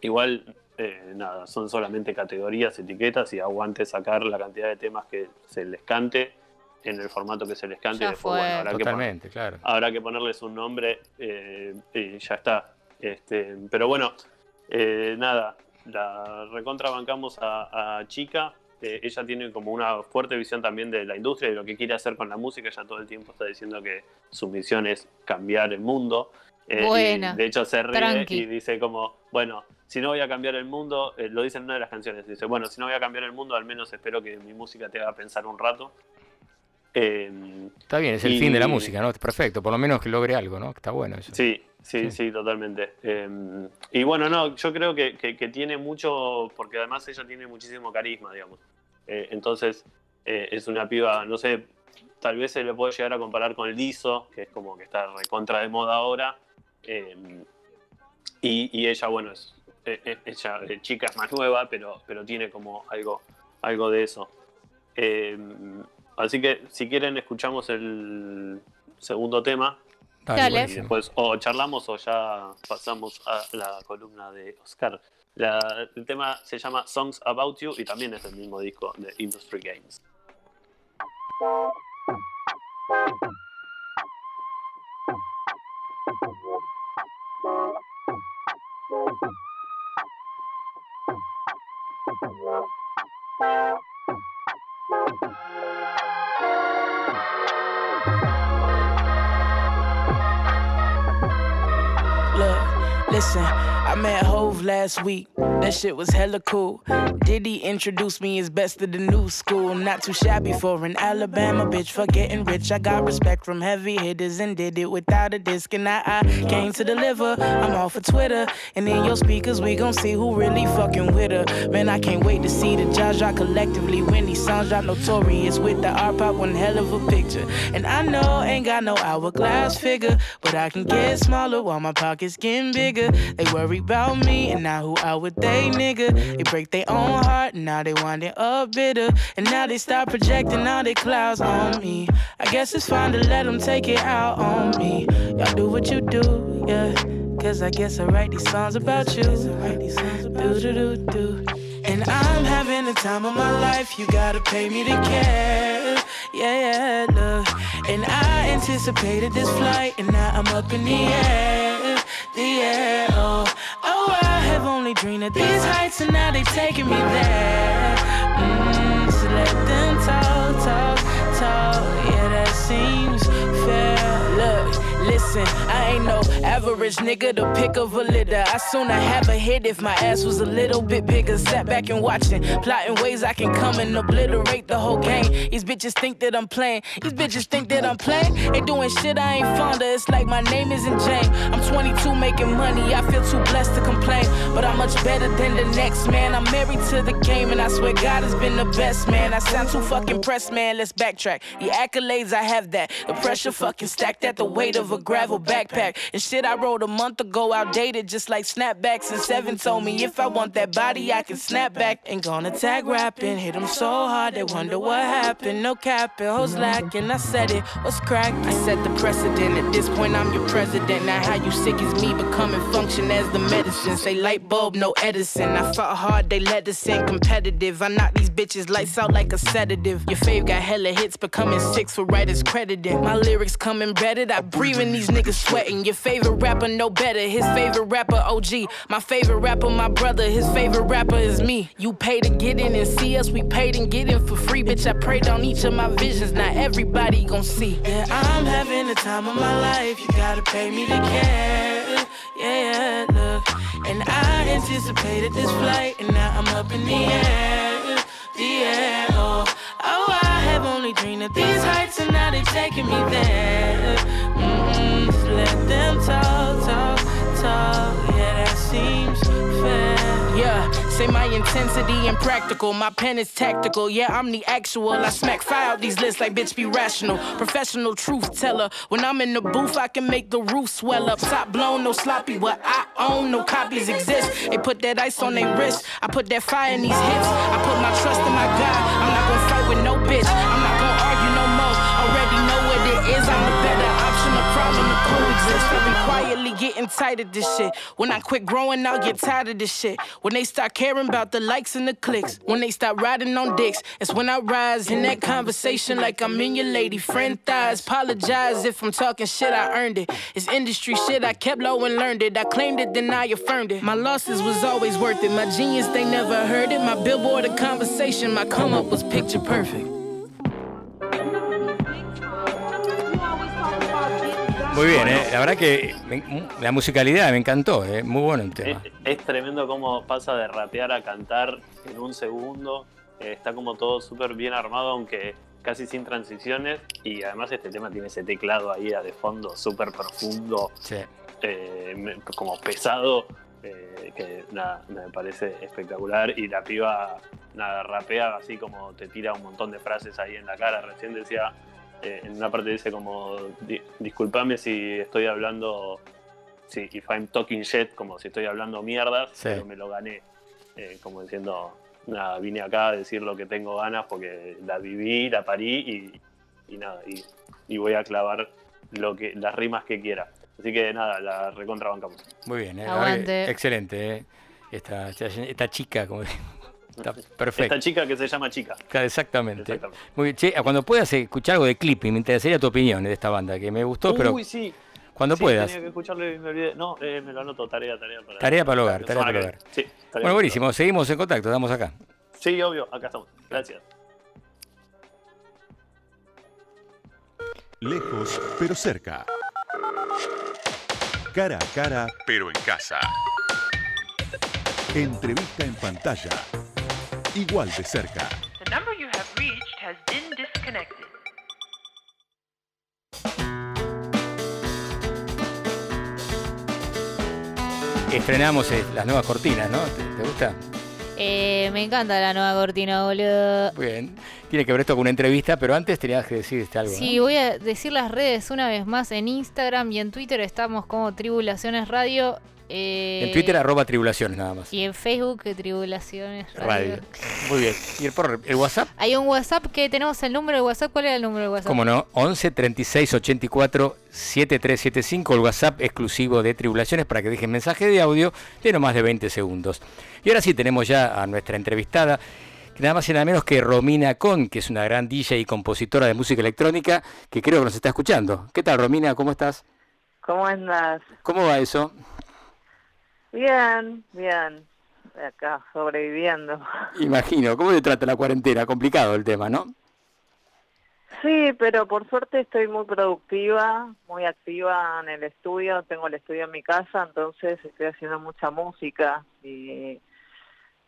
igual, eh, nada, son solamente categorías, etiquetas y aguante sacar la cantidad de temas que se les cante en el formato que se les cante. Ya después, habrá, Totalmente, que claro. habrá que ponerles un nombre eh, y ya está. Este, pero bueno, eh, nada, la recontrabancamos a, a Chica. ella tiene como una fuerte visión también de la industria y de lo que quiere hacer con la música. Ella todo el tiempo está diciendo que su misión es cambiar el mundo. Eh, de hecho, se ríe y dice como, bueno, si no voy a cambiar el mundo, eh, lo dice en una de las canciones, dice, bueno, si no voy a cambiar el mundo, al menos espero que mi música te haga pensar un rato. Em, Está bien, es el fin de la música, ¿no? Perfecto, por lo menos que logre algo, ¿no? Está bueno eso. Sí, sí, sí, totalmente. Em, y bueno, no, yo creo que, tiene mucho, porque además ella tiene muchísimo carisma, digamos. Eh, entonces, es una piba, no sé, tal vez se le puede llegar a comparar con Lizo, que es como que está recontra de moda ahora, Em, y, ella, bueno, es, e, e, ella de chica es más nueva, pero, pero tiene como algo, algo de eso. Em, así que si quieren escuchamos el segundo tema. Dale. Y después o charlamos o ya pasamos a la columna de Oscar. el tema se llama Songs About You y también es el mismo disco de Industry Games. Look, listen. I met Hove last week. That shit was hella cool. Diddy introduced me as best of the new school. Not too shabby for an Alabama bitch for getting rich. I got respect from heavy hitters and did it without a disc. And I, I came to deliver. I'm off of Twitter. And in your speakers, we gon' see who really fucking with her. Man, I can't wait to see the drop collectively. When these songs drop notorious with the R pop. one hell of a picture. And I know ain't got no hourglass figure. But I can get smaller while my pockets getting bigger. They worry about me, and now who out with they nigga? They break their own heart, and now they winding up bitter. And now they start projecting all their clouds on me. I guess it's fine to let them take it out on me. Y'all do what you do, yeah. Cause I guess I write these songs about you. Do do do do. And I'm having the time of my life. You gotta pay me to care. Yeah, yeah, look. And I anticipated this flight, and now I'm up in the air. The air, oh. Only dreamed of these heights, and now they taking me there. Mm, so let them talk, talk, talk. Yeah, that seems fair. Medicine. I ain't no average nigga to pick of a litter. I sooner have a hit if my ass was a little bit bigger. Sat back and watching, plotting ways I can come and obliterate the whole game. These bitches think that I'm playing. These bitches think that I'm playing. They doing shit I ain't fond of. It's like my name isn't Jane. I'm 22 making money. I feel too blessed to complain, but I'm much better than the next man. I'm married to the game, and I swear God has been the best man. I sound too fucking pressed, man. Let's backtrack. The accolades I have that. The pressure fucking stacked at the weight of a gravel backpack. And shit I wrote a month ago outdated, just like snapbacks. And seven told me if I want that body, I can snap back. Ain't gonna tag rapping, hit them so hard they wonder what happened. No capping, hoes lacking. I said it, what's crack? I set the precedent. At this point, I'm your president. Now how you sick is me becoming function as the medicine. Say light bulb, no Edison. I fought hard, they let us in competitive. I knock these bitches lights out like a sedative. Your fave got hella hits, becoming six for writers credited. My lyrics come embedded. I breathe in these niggas sweating. Your favorite rapper, no better. His favorite rapper, OG. My favorite rapper, my brother. His favorite rapper is me. You pay to get in and see us. We paid and get in for free. Bitch, I prayed on each of my visions. Not everybody gon' see. Yeah, I'm having the time of my life. You gotta pay me to care. Yeah, look. And I anticipated this flight. And now I'm up in the air. The air. Oh, oh I have only dreamed of these heights. And now they're taking me there. Talk, talk, talk. Yeah, that seems fair. Yeah, say my intensity impractical. My pen is tactical. Yeah, I'm the actual. I smack fire out these lists like bitch be rational. Professional truth teller. When I'm in the booth, I can make the roof swell up. Top blown, no sloppy. What I own, no copies exist. They put that ice on their wrist. I put that fire in these hips. I put my trust in my God. I'm not gonna fight with no bitch. Getting tired of this shit. When I quit growing, I'll get tired of this shit. When they start caring about the likes and the clicks. When they start riding on dicks. It's when I rise in that conversation like I'm in your lady friend thighs. Apologize if I'm talking shit, I earned it. It's industry shit, I kept low and learned it. I claimed it, then I affirmed it. My losses was always worth it. My genius, they never heard it. My billboard, a conversation. My come up was picture perfect. Muy bien, ¿eh? la verdad que me- la musicalidad me encantó, ¿eh? muy bueno el tema. es tremendo cómo pasa de rapear a cantar en un segundo. Eh, está como todo súper bien armado, aunque casi sin transiciones. Y además este tema tiene ese teclado ahí de fondo súper profundo, Sí. eh, me- como pesado, eh, que nada, me parece espectacular. Y la piba nada, rapea así como te tira un montón de frases ahí en la cara. Recién decía, eh, en una parte dice como, "Di- disculpame si estoy hablando, si if I'm talking shit, como si estoy hablando mierdas, Sí. pero me lo gané. Eh, como diciendo, nada, vine acá a decir lo que tengo ganas porque la viví, la parí y, y nada, y, y voy a clavar lo que, las rimas que quiera. Así que nada, la recontrabancamos. Muy bien, ¿eh? excelente. ¿eh? Esta, esta, esta chica, como está perfecto. Esta chica que se llama Chica. Exactamente. Exactamente. Muy bien. Che, cuando puedas escuchar algo de Clipping, me interesaría tu opinión de esta banda, que me gustó, pero Uy, sí. cuando Sí, puedas. Tenía que escucharlo y me olvidé. No, eh, me lo anoto, tarea, tarea para. Tarea para el hogar, tarea para el hogar. Sí, Bueno, buenísimo, seguimos en contacto, estamos acá. Sí, obvio, acá estamos. Gracias. Lejos, pero cerca. Cara a cara, pero en casa. Entrevista en pantalla. Igual de cerca. The number you have reached has been disconnected. Estrenamos eh, las nuevas cortinas, ¿no? ¿Te, te gusta? Eh, me encanta la nueva cortina, boludo. Muy bien. Tiene que ver esto con una entrevista, pero antes tenías que decir este algo. ¿no? Sí, voy a decir las redes una vez más. En Instagram y en Twitter estamos como Tribulaciones Radio. Eh, En Twitter, arroba tribulaciones nada más. Y en Facebook, Tribulaciones Radio. Radio. Muy bien. ¿Y el, por- el WhatsApp? Hay un WhatsApp que tenemos el número de WhatsApp. ¿Cuál era el número de WhatsApp? ¿Cómo no? 11 36 84 7375, el WhatsApp exclusivo de Tribulaciones para que dejen mensaje de audio de no más de 20 segundos. Y ahora sí tenemos ya a nuestra entrevistada, que nada más y nada menos que Romina Con, que es una gran DJ y compositora de música electrónica, que creo que nos está escuchando. ¿Qué tal, Romina? ¿Cómo estás? ¿Cómo andas? ¿Cómo va eso? Bien, bien. Acá, sobreviviendo. Imagino, ¿cómo te trata la cuarentena? Complicado el tema, ¿no? Sí, pero por suerte estoy muy productiva, muy activa en el estudio. Tengo el estudio en mi casa, entonces estoy haciendo mucha música y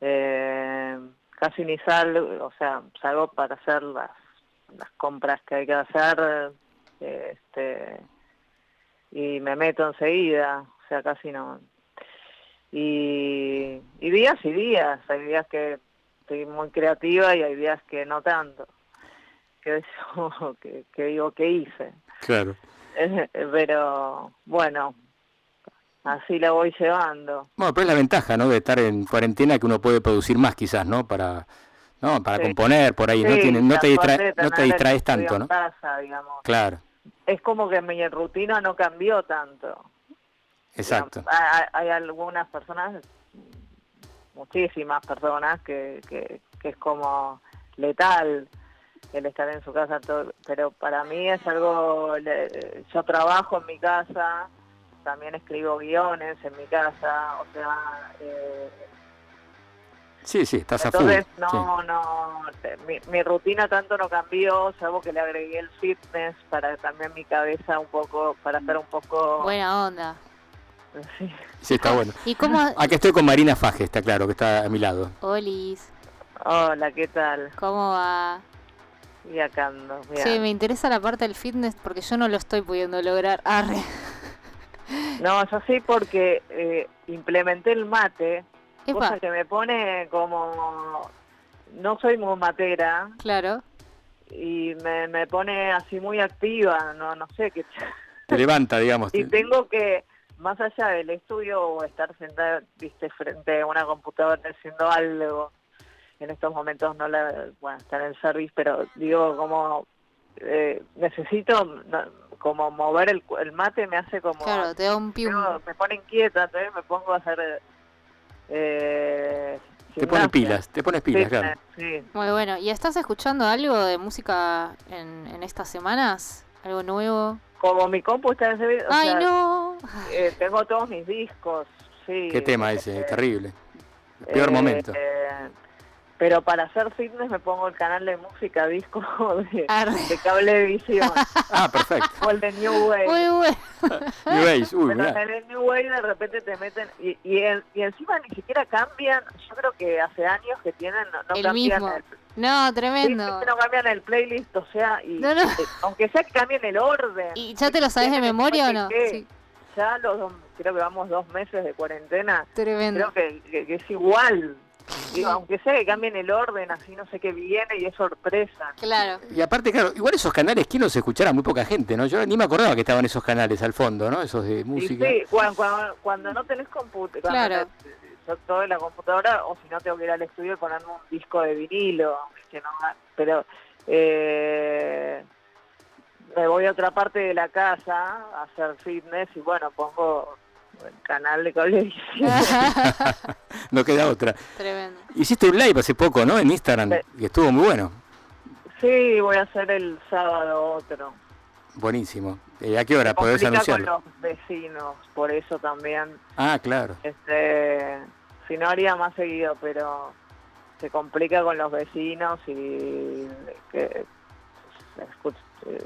eh, casi ni salgo, o sea, salgo para hacer las, las compras que hay que hacer este, y me meto enseguida, o sea, casi no. Y, y días y días, hay días que estoy muy creativa y hay días que no tanto que eso que, que digo que hice. Claro. Pero bueno, así la voy llevando. Bueno, pero es la ventaja, ¿no? De estar en cuarentena que uno puede producir más quizás, ¿no? Para no para Sí. componer por ahí, no tiene, no te suerte distrae, de no te distraes tanto, ¿no? casa. Claro, Es como que mi rutina no cambió tanto. Exacto. Digamos, Hay, hay algunas personas, muchísimas personas, que, que, que es como letal el estar en su casa, todo, pero para mí es algo, yo trabajo en mi casa, también escribo guiones en mi casa, o sea, eh, Sí, sí, estás a full. entonces sí. no, no, mi, mi rutina tanto no cambió, salvo que le agregué el fitness para también mi cabeza un poco, para estar un poco... Buena onda. Sí. Sí, está bueno. ¿Y cómo? Aquí estoy con Marina Faje, está claro, que está a mi lado. Olis, Hola, ¿qué tal? ¿cómo va? Y acá ando, bien. Sí, me interesa la parte del fitness porque yo no lo estoy pudiendo lograr. Arre. No, yo sí porque eh, implementé el mate, Epa, cosa que me pone como... No soy muy matera claro. y me, me pone así muy activa, no no sé qué... Te levanta, digamos. Y te- tengo que, más allá del estudio o estar sentada, viste, frente a una computadora haciendo algo, en estos momentos no la, bueno, está en el service, pero digo, como, eh, necesito no, como mover el, cu- el mate, me hace como, Claro, te da un pium. me pone inquieta, entonces me pongo a hacer, eh, Te pones gimnasia. pilas, te pones pilas, Fitness, claro. sí. Muy bueno. ¿Y estás escuchando algo de música en, en estas semanas? ¿Algo nuevo? Como mi compu está en servicio, o ¡Ay, sea, no! eh, tengo todos mis discos, sí. Qué tema ese, eh, terrible. Peor Eh, momento. eh, pero para hacer fitness me pongo el canal de música disco de, Cablevisión Ah, perfecto. o el de New Wave. Muy bueno. New Age, uy, pero en el New Wave de repente te meten y, y, en- y encima ni siquiera cambian. Yo creo que hace años que tienen no, no El cambian mismo. el, No, tremendo. sí, no cambian el playlist, o sea, y, No, no. eh, aunque sea que cambien el orden. ¿Y ya te lo sabes de memoria o no? que- Sí, Ya los dos- creo que vamos dos meses de cuarentena. tremendo. creo que, que- que es igual. Digo, aunque sea que cambien el orden, así no sé qué viene y es sorpresa. Claro. Y aparte, claro, igual esos canales, ¿quién los escuchará? Muy poca gente, ¿no? Yo ni me acordaba que estaban esos canales al fondo, ¿no? Esos de Y música. sí, cuando, cuando, cuando no tenés computadora, Claro. Todo en la computadora, o si no tengo que ir al estudio y ponerme un disco de vinilo, que no, pero eh, me voy a otra parte de la casa a hacer fitness y bueno, pongo el canal de cablevisión. no queda otra. tremendo. Hiciste un live hace poco, ¿no? En Instagram, Sí. que estuvo muy bueno. sí, voy a hacer el sábado otro. Buenísimo. Eh, ¿A qué hora? ¿Podés complica con anunciarlo? los vecinos, por eso también. Ah, claro. Este, si no haría más seguido, pero se complica con los vecinos y que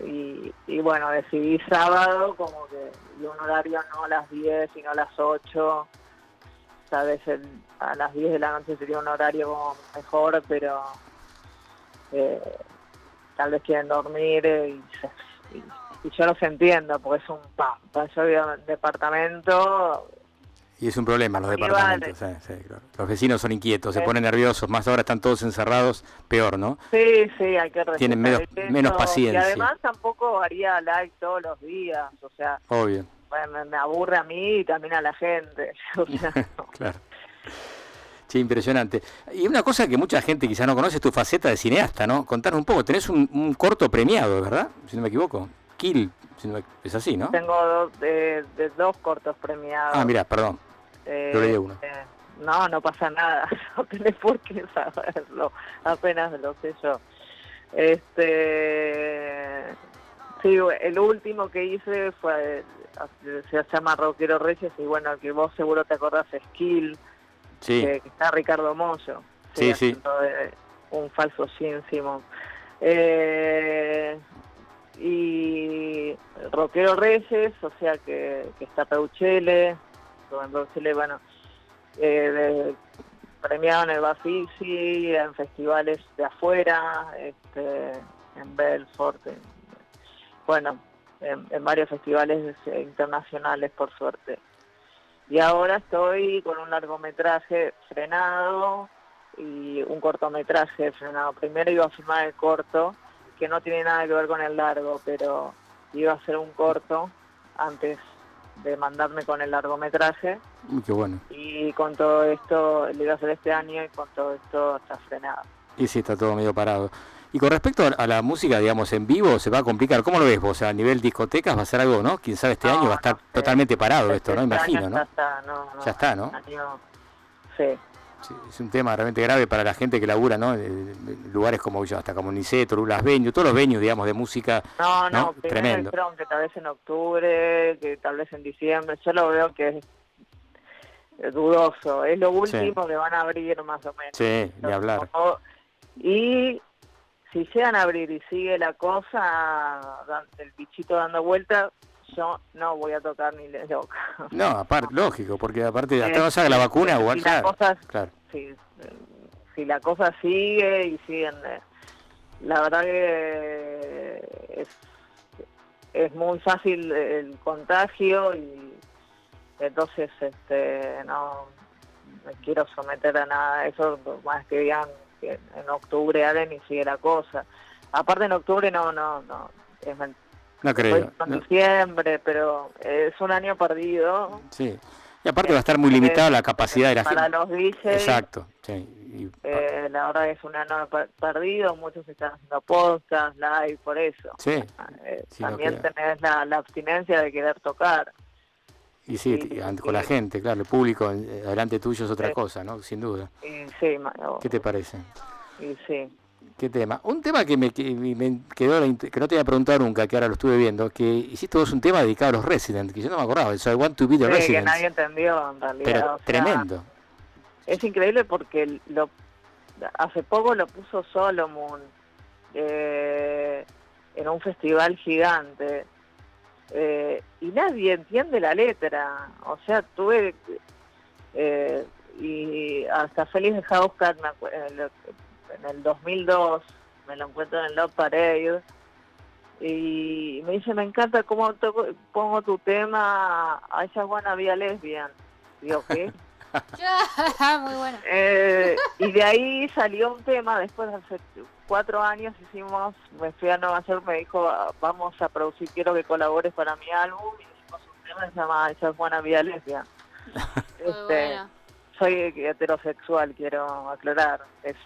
y, y bueno, decidí sábado como que un horario no a las 10 sino a las 8. Tal vez a las 10 de la noche sería un horario mejor, pero eh, tal vez quieren dormir y, yo los entiendo porque es un pam. Yo vivo en departamento, Y es un problema los departamentos. sí, sí, claro. Los vecinos son inquietos, se Eh. ponen nerviosos, más ahora están todos encerrados, peor, ¿no? Sí, sí, hay que Tienen menos- eso. menos paciencia. Y además tampoco haría like todos los días, o sea, Obvio, bueno, me, aburre a mí y también a la gente. O sea, no. claro. Sí, impresionante. Y una cosa que mucha gente quizás no conoce es tu faceta de cineasta, ¿no? Contanos un poco, tenés un, un corto premiado, ¿verdad? Si no me equivoco. Kill, si no me- es así, ¿no? Tengo dos, de, de dos cortos premiados. Ah, mira, perdón. Eh, eh, no, no pasa nada, no tenés por qué saberlo, apenas lo sé yo. Este, sí, el último que hice fue, se llama Roquero Reyes y bueno, el que vos seguro te acordás es Kill, Sí, que, que está Ricardo Mollo. Sí, sí. un falso. Eh, y Roquero Reyes, o sea que, que está Peuchele, Peuchele, bueno, eh, premiado en el Bafisi, en festivales de afuera, este, en Belfort, en- bueno, en, en varios festivales eh, internacionales por suerte. Y ahora estoy con un largometraje frenado y un cortometraje frenado. Primero iba a filmar el corto, que no tiene nada que ver con el largo, pero iba a hacer un corto antes de mandarme con el largometraje qué bueno. y con todo esto, lo iba a hacer este año y con todo esto está frenado. Y sí, está todo medio parado. Y con respecto a- la música, digamos, en vivo, se va a complicar. ¿Cómo lo ves vos? O sea, a nivel discotecas va a ser algo, ¿no? Quién sabe, este No, año va a no estar sé. totalmente parado esto, ¿no? Este Imagino, ¿no? Ya está, no, no, Ya está, ¿no? año- sí. Es un tema realmente grave para la gente que labura, ¿no? Lugares como yo, hasta como Niceto, las venues, todos los venues, digamos, de música. No, no, ¿no? Tremendo. dijeron que tal vez en octubre, que tal vez en diciembre. Yo lo veo que es dudoso. Es lo último que van a abrir más o menos. Sí, ni hablar. Y si llegan a abrir y sigue la cosa, el bichito dando vuelta, yo no voy a tocar ni le loca. No, aparte, lógico, porque aparte, hasta no salga la vacuna, si igual, la claro. cosa- claro. si, si la cosa sigue y siguen eh, la verdad que es, es muy fácil el contagio y entonces este no me quiero someter a nada de eso más que digan que en octubre abren y sigue la cosa aparte en octubre no no no es men- No creo. en no. diciembre pero es un año perdido Sí. Y aparte va a estar muy limitada la capacidad de la para gente. los DJs Exacto, sí. Eh, la verdad es un año per- perdido, muchos están haciendo podcast, live, por eso. sí, Eh, Sí, también tenés la, la abstinencia de querer tocar. y sí, y con la gente, claro, el público eh, delante tuyo es otra Sí. cosa, ¿no? Sin duda. Y sí, ¿Qué te parece? y sí. ¿Qué tema? Un tema que me, que me quedó, que no te había preguntado nunca, que ahora lo estuve viendo, que hiciste vos un tema dedicado a los Resident, que yo no me acordaba, eso I Want to Be the Sí, que Resident. nadie entendió en realidad. Pero o sea, tremendo. Es increíble porque lo hace poco lo puso Solomon eh, en un festival gigante eh, y nadie entiende la letra. O sea, tuve eh, y hasta Félix de acu- en el, en el 2002 me lo encuentro en el Love Parade y me dice me encanta cómo toco- pongo tu tema a esa buena vía lesbian. Digo, ¿qué? Muy bueno. Eh, y de ahí salió un tema, después de hace cuatro años hicimos, me fui a Nueva York, me dijo, "Ah, vamos a producir, quiero que colabores para mi álbum, y hicimos un tema que se llama Esa es buena vida lesbia. Muy Este, bueno. Soy heterosexual, quiero aclarar, es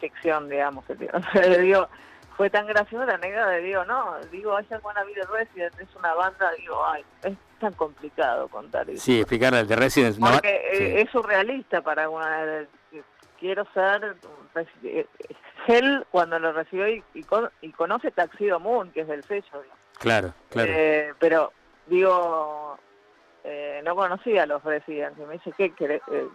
ficción, digamos, que digo. Fue tan graciosa la anécdota de digo, no, digo, Esa es buena vida Resident, es una banda, digo, ay, es tan complicado contar eso. Sí, explicar el de Resident. no- Porque eh, sí. es surrealista para una... Quiero ser... eh, Hell cuando lo recibió y, y, con- y conoce Taxido Moon, que es del sello. digo. Claro, claro. Eh, pero, digo, eh, no conocía a los Residents. Y me dice, ¿qué querés? Eh,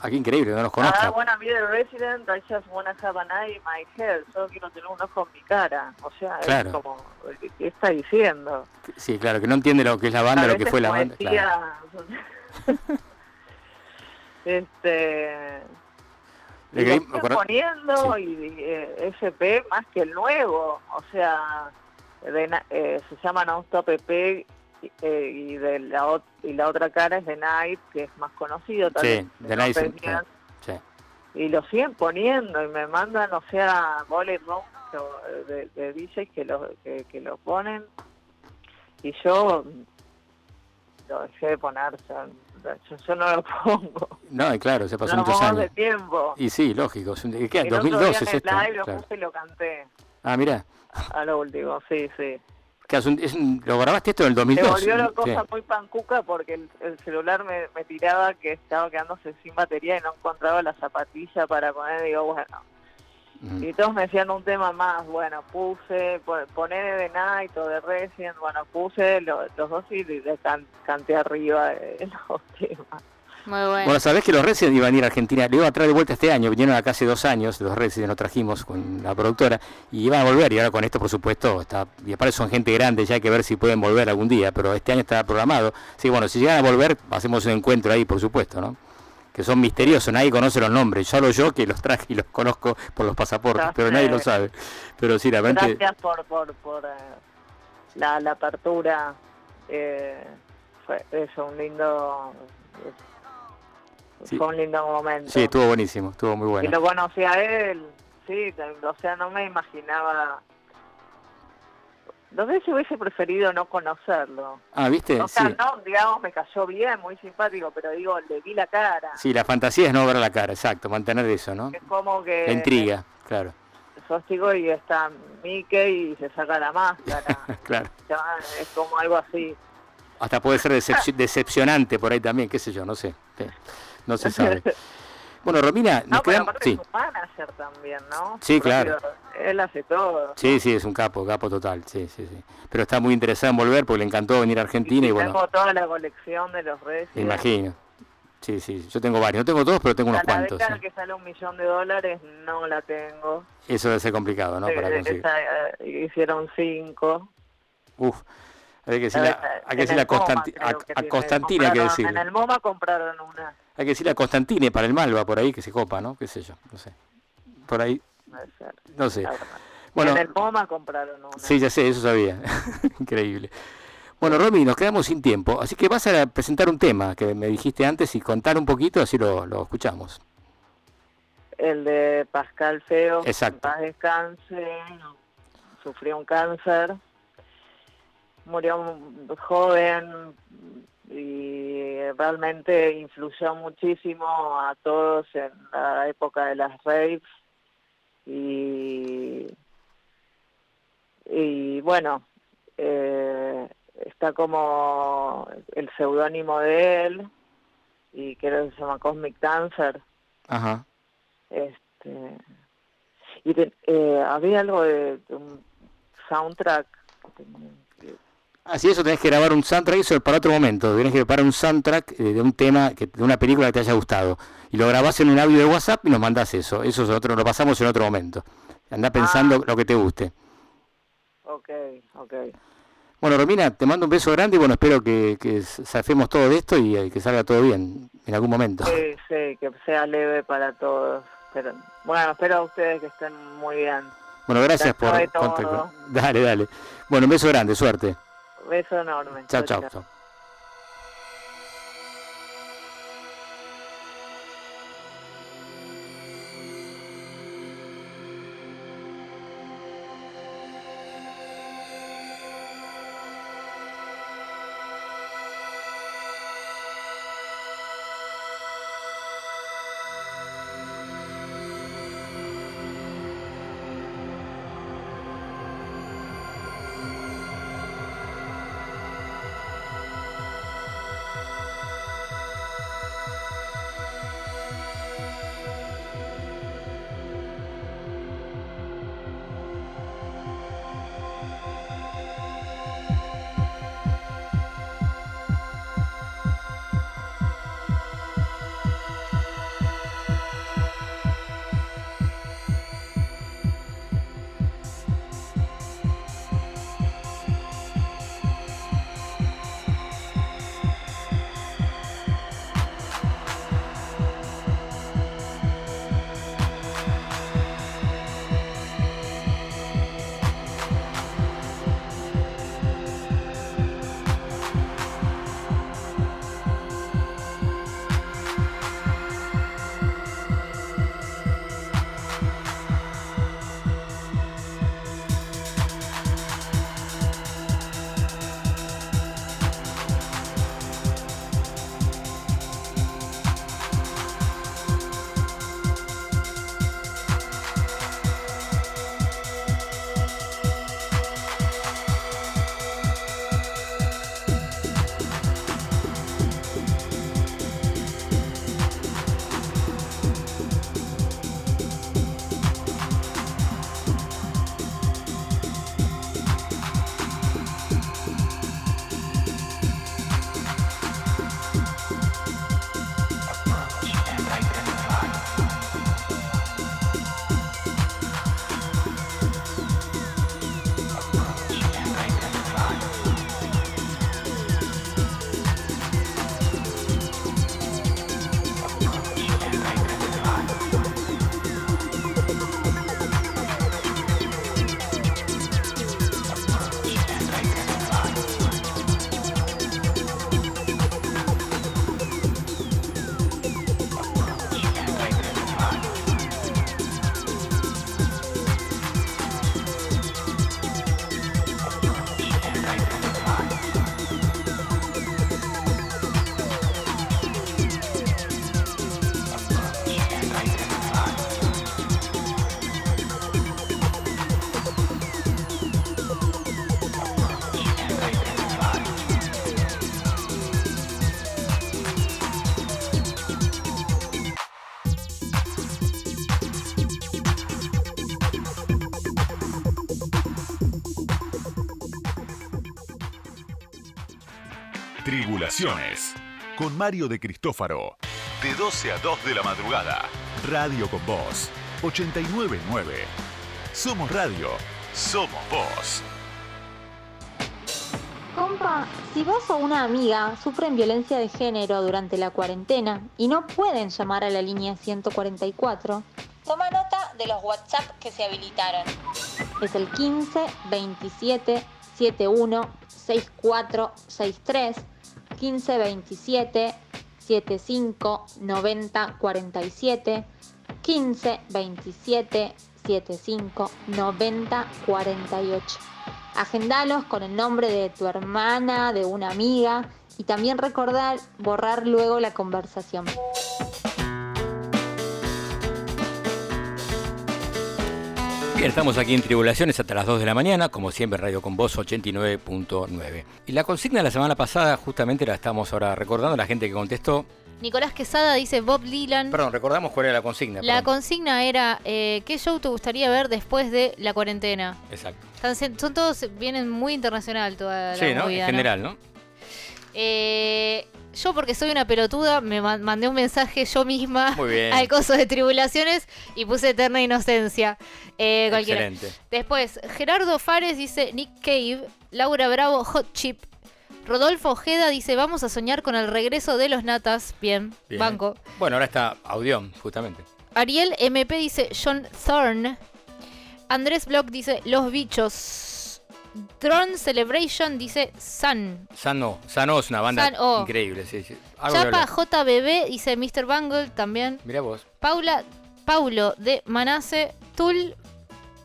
Ah, increíble, no los ah, conozco. buena vida de Resident, I just wanna have an eye in my head. Solo quiero tener un ojo en mi cara. O sea, Claro. es como, ¿qué está diciendo? Sí, claro, que no entiende lo que es la banda, A lo que fue la banda. Claro. este Le poniendo y eh, SP más que el nuevo o sea de eh, se llama Non Stop EP eh, y de la ot- y la otra cara es The Night que es más conocido Sí, también The Night, sí, sí. y lo siguen poniendo y me mandan o sea Bullet Room de, de DJs que lo que, que lo ponen y yo lo dejé de poner sea, yo, yo no lo pongo No, claro, se pasó no muchos años. de tiempo Y sí, lógico. es un- ¿Qué? el otro 2012 día en es el esto. live lo claro. puse y lo canté Ah, mira. a lo último, sí, sí. Que es un- es un- lo grabaste esto en el Se 2002. volvió la Sí. cosa muy pancuca porque el, el celular me, me tiraba que estaba quedándose sin batería y no encontraba la zapatilla para poner. Digo, bueno. Ujú. Y todos me decían un tema más. Bueno, puse, po- poné de Night o de Resident. Bueno, puse lo- los dos y le can- canté arriba de los temas. Muy bueno. Bueno, sabés que los Resident iban a ir a Argentina, le iban a traer de vuelta este año, vinieron acá hace dos años, los Resident los trajimos con la productora, y iban a volver, y ahora con esto, por supuesto, está, y aparte son gente grande, ya hay que ver si pueden volver algún día, pero este año está programado. Sí, bueno, si llegan a volver, hacemos un encuentro ahí, por supuesto, ¿no? Que son misteriosos, nadie conoce los nombres, solo yo que los traje y los conozco por los pasaportes, pero nadie lo sabe. Pero sí, la verdad que- Gracias por, por, por eh, la, la apertura. Eh, fue eso, un lindo. Sí. Fue un lindo momento. sí, estuvo buenísimo, estuvo muy Y bueno. lo conocí a él, sí, o sea, no me imaginaba. Sé si hubiese preferido no conocerlo. Ah, ¿viste? O sea, Sí. no, digamos, me cayó bien, muy simpático, pero digo, le vi la cara. Sí, la fantasía es no ver la cara, exacto, mantener eso, ¿no? Es como que La intriga, claro, sos chico y está Mickey y se saca la máscara. claro. Es como algo así. Hasta puede ser decep- decepcionante por ahí también, qué sé yo, no sé. Sí, No se sabe. Bueno, Romina, nos No, pero aparte Sí, manager también, ¿no? Sí, claro. Él hace todo. sí, sí, es un capo, capo total, sí, sí, sí. Pero está muy interesado en volver porque le encantó venir a Argentina y, bueno, Tengo toda la colección de los me imagino. Sí, sí, yo tengo varios, no tengo todos, pero tengo unos la cuantos. beca sí. que sale un millón de dólares no la tengo. Eso debe ser complicado, ¿no? Para conseguir. esa, eh, hicieron cinco. Uf, hay que La decirle, hay que decirle a, MoMA que Constantina, que decirle. En el MoMA compraron una. Hay que decirle a Constantine para el Malva por ahí que se copa, ¿no? Qué sé yo, no sé. Por ahí, no sé. Bueno, en el MoMA compraron una. sí, ya sé, eso sabía. Increíble. Bueno, Romy, nos quedamos sin tiempo, así que vas a presentar un tema que me dijiste antes y contar un poquito, así lo, lo escuchamos. El de Pascal Feo. Exacto. en paz descanse. Sufrió un cáncer. Murió joven y realmente influyó muchísimo a todos en la época de las raves. Y, y bueno, eh, está como el seudónimo de él y creo que se llama Cosmic Dancer. Ajá. Este, y te- eh, había algo de, de un soundtrack. que tenía Así eso tenés que grabar un soundtrack, eso es para otro momento. Tenés que preparar un soundtrack eh, de un tema, que, de una película que te haya gustado. Y lo grabás en un audio de WhatsApp y nos mandás eso. Eso es otro, lo pasamos en otro momento. Andá pensando lo que te guste. Ok, ok. Bueno, Romina, te mando un beso grande y bueno, espero que, que todo de esto y eh, que salga todo bien en algún momento. Sí, sí, que sea leve para todos. Pero bueno, espero a ustedes que estén muy bien. Bueno, gracias por contacto. Dale, dale. Bueno, un beso grande, suerte. Beso enorme. Chao, chao. Con Mario de Cristófaro. De 12 a 2 de la madrugada. Radio con Voz. 899. Somos radio. Somos vos. Compa, si vos o una amiga sufren violencia de género durante la cuarentena y no pueden llamar a la línea 144, toma nota de los WhatsApp que se habilitaron. Es el 15 27 71 64 63 15 27 75 90 47 15 27 75 90 48. Agendalos con el nombre de tu hermana, de una amiga y también recordar borrar luego la conversación. Bien, estamos aquí en Tribulaciones hasta las 2 de la mañana, como siempre Radio con Voz 89.9. Y la consigna de la semana pasada justamente la estamos ahora recordando, la gente que contestó. Nicolás Quesada dice Bob Dylan. Perdón, recordamos cuál era la consigna. La perdón. consigna era eh, ¿qué show te gustaría ver después de la cuarentena? Exacto. Están son todos, vienen muy internacional toda la Sí, ¿no? En general, ¿no? Eh, yo porque soy una pelotuda me ma- mandé un mensaje yo misma al coso de tribulaciones y puse eterna inocencia. Eh, cualquiera. Excelente. Después, Gerardo Fares dice Nick Cave, Laura Bravo Hot Chip, Rodolfo Ojeda dice vamos a soñar con el regreso de los natas. Bien, Bien. banco. Bueno, ahora está Audión, justamente. Ariel MP dice John Thorne. Andrés Block dice Los Bichos. Tron Celebration dice Sun. Sano, Sano es una banda San O. increíble, sí, sí. Chapa. JBB dice Mr. Bungle también. Mirá vos. Paula Paulo de Manace. Tool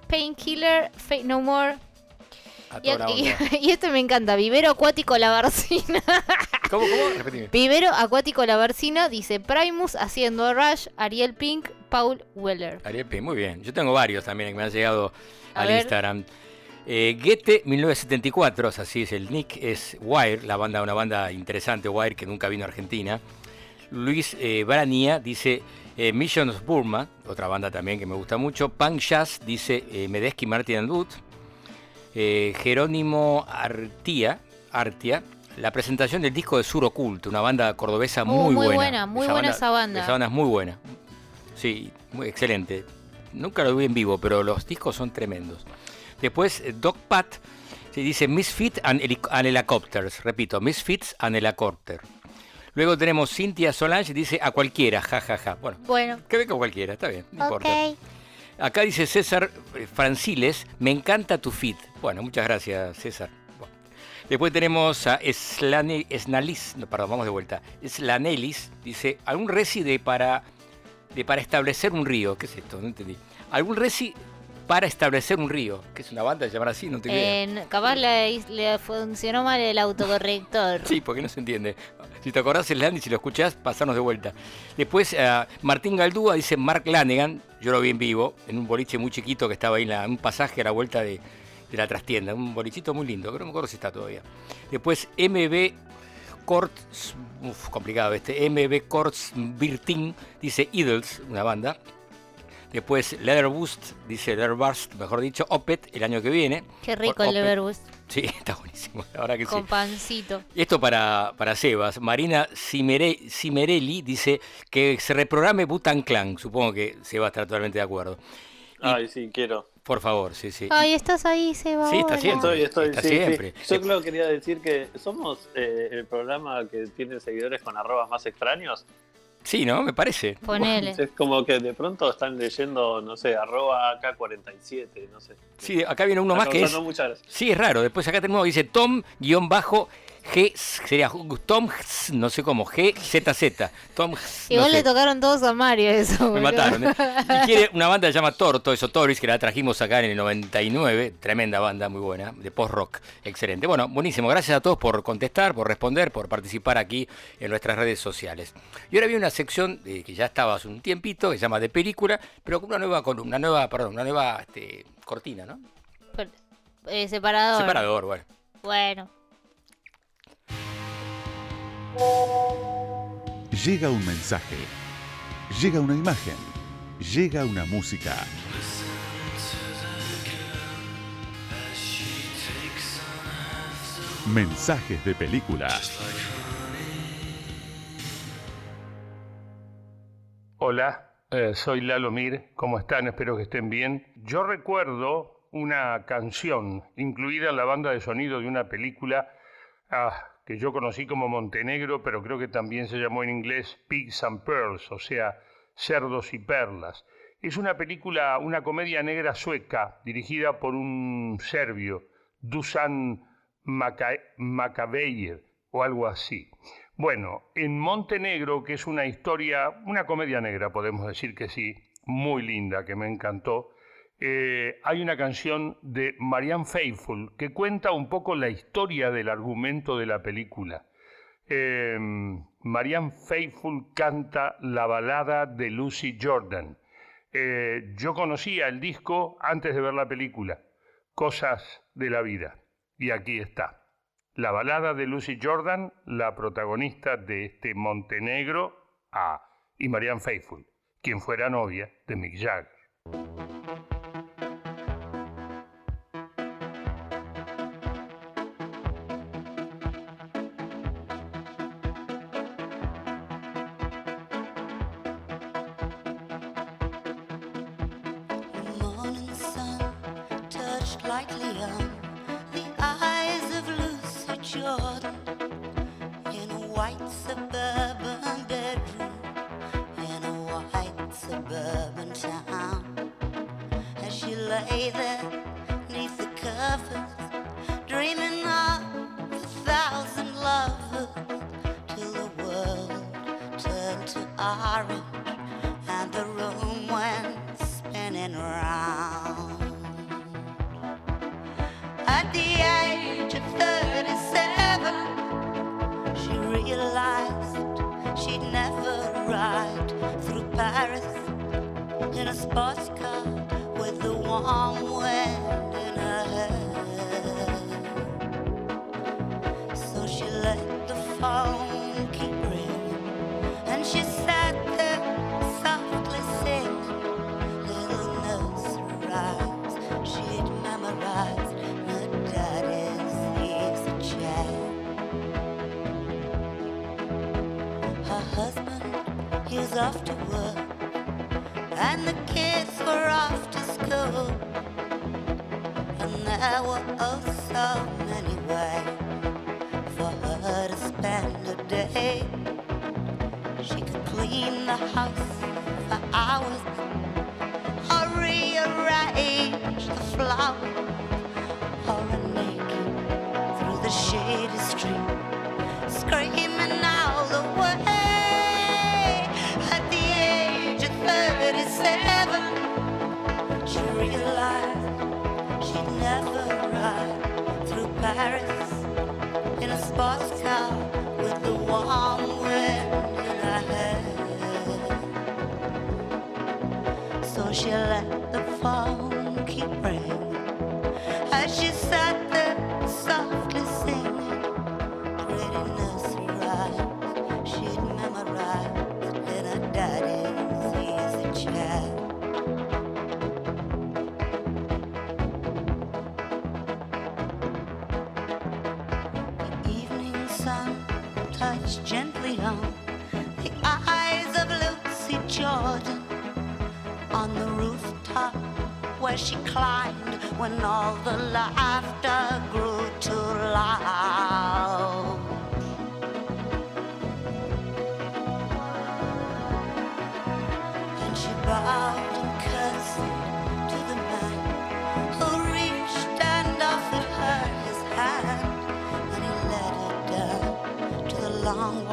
Painkiller Fate No More. Y, y- este me encanta. Vivero Acuático La Barcina. ¿Cómo, cómo? Repetime. Vivero Acuático La Barcina dice Primus haciendo Rush. Ariel Pink. Paul Weller. Ariel P, muy bien. Yo tengo varios también que me han llegado A al ver. Instagram. Eh, Goethe 1974, o sea, así es el nick, es Wire, la banda, una banda interesante, Wire, que nunca vino a Argentina. Luis eh, Barania dice eh, Mission of Burma, otra banda también que me gusta mucho. Punk Jazz dice eh, Medeski Martin and Wood. Eh, Jerónimo Artia, Artia, la presentación del disco de Sur Oculto, una banda cordobesa Oh, muy, muy buena. buena, muy buena esa banda. Esa banda es muy buena. Sí, muy excelente. Nunca lo vi en vivo, pero los discos son tremendos. Después, eh, Doc Pat se dice Misfit and, and Helicopters. Repito, Misfits and Helicopter. Luego tenemos Cynthia Solange, dice a cualquiera, ja, ja, ja. Bueno, Bueno. que venga cualquiera, está bien, no importa. Acá dice César eh, Franciles, me encanta tu fit. Bueno, muchas gracias, César. Bueno. Después tenemos a Slane, Snalis, no, perdón, vamos de vuelta. Slanelis, dice, algún reci de para, de para establecer un río. ¿Qué es esto? No entendí. Algún reci para establecer un río. que es una banda de llamar así? No te. En- capaz le, le funcionó mal el autocorrector. Sí, porque no se entiende. Si te acordás el y si lo escuchás, pasarnos de vuelta. Después, eh, Martín Galdúa dice Mark Lanegan, yo lo vi en vivo, en un boliche muy chiquito que estaba ahí en la- un pasaje a la vuelta de, de la trastienda. Un bolichito muy lindo, que no me acuerdo si está todavía. Después, MB Courts, uf, complicado este, MB Courts Birtin dice Idols, una banda. Después Leatherboost, dice Leatherburst, mejor dicho, Opet, el año que viene. Qué rico el. Leverbus. Sí, está buenísimo, la verdad que sí. Con pancito. Esto para, para Sebas. Marina Cimere- Cimerelli dice que se reprograme Butan Clan. Supongo que Sebas está totalmente de acuerdo. Ay, sí, quiero. Por favor, sí, sí. Ay, estás ahí, Seba. Sí, está siempre. Estoy, estoy, Está sí, sí. siempre. Yo creo que quería decir que somos eh, el programa que tiene seguidores con arrobas más extraños. Sí, ¿no? Me parece. Ponele. Es como que de pronto están leyendo, no sé, arroba AK47, no sé. Sí, acá viene uno más que es. Sí, es raro. Después acá tenemos dice Tom-G, sería Tom, no sé cómo, GZZ. Tom, no Igual sé. le tocaron todos a Mario eso. Me mataron. ¿eh? Y quiere una banda que se llama Torto, eso Toris, que la trajimos acá en el 99. Tremenda banda, muy buena, de post-rock. Excelente. Bueno, buenísimo. Gracias a todos por contestar, por responder, por participar aquí en nuestras redes sociales. Y ahora viene una sección eh, que ya estaba hace un tiempito, que se llama De Película, pero con una nueva columna, una nueva, perdón, una nueva este, cortina, ¿no? Eh, separador. Separador, bueno. Bueno. Llega un mensaje. Llega una imagen. Llega una música. Mensajes de película. Hola, eh, soy Lalo Mir. ¿Cómo están? Espero que estén bien. Yo recuerdo una canción incluida en la banda de sonido de una película ah, que yo conocí como Montenegro, pero creo que también se llamó en inglés Pigs and Pearls, o sea, cerdos y perlas. Es una película, una comedia negra sueca, dirigida por un serbio, Dusan Makabeir, o algo así. Bueno, en Montenegro, que es una historia, una comedia negra, podemos decir que sí, muy linda, que me encantó, eh, hay una canción de Marianne Faithfull que cuenta un poco la historia del argumento de la película. Eh, Marianne Faithfull canta la balada de Lucy Jordan. Eh, yo conocía el disco antes de ver la película, Cosas de la Vida, y aquí está. La balada de Lucy Jordan, la protagonista de este Montenegro, A, y Marianne Faithfull, quien fuera novia de Mick Jagger.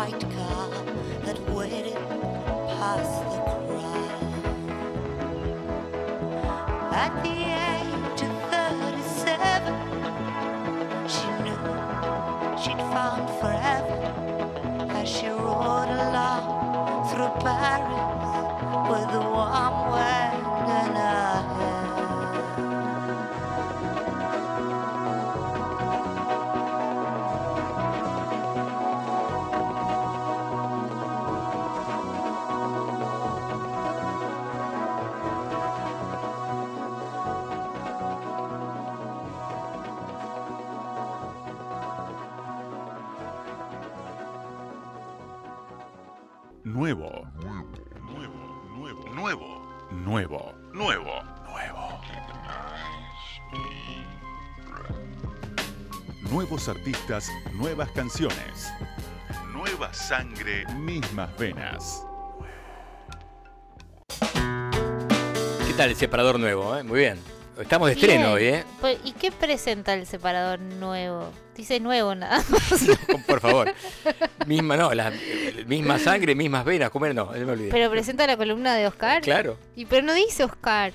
White car that waited past the crowd. At the age of 37, she knew she'd found forever as she rode along through Paris with the warm wind Nuevos artistas, nuevas canciones. Nueva sangre, mismas venas. ¿Qué tal el separador nuevo? eh? Muy bien. Estamos de estreno hoy, ¿eh? Pues, ¿Y qué presenta el separador nuevo? Dice nuevo nada más. Por favor. Misma, no, la misma sangre, mismas venas. ¿Cómo era? No, me olvidé. Pero presenta la columna de Oscar. Claro. Y pero no dice Oscar.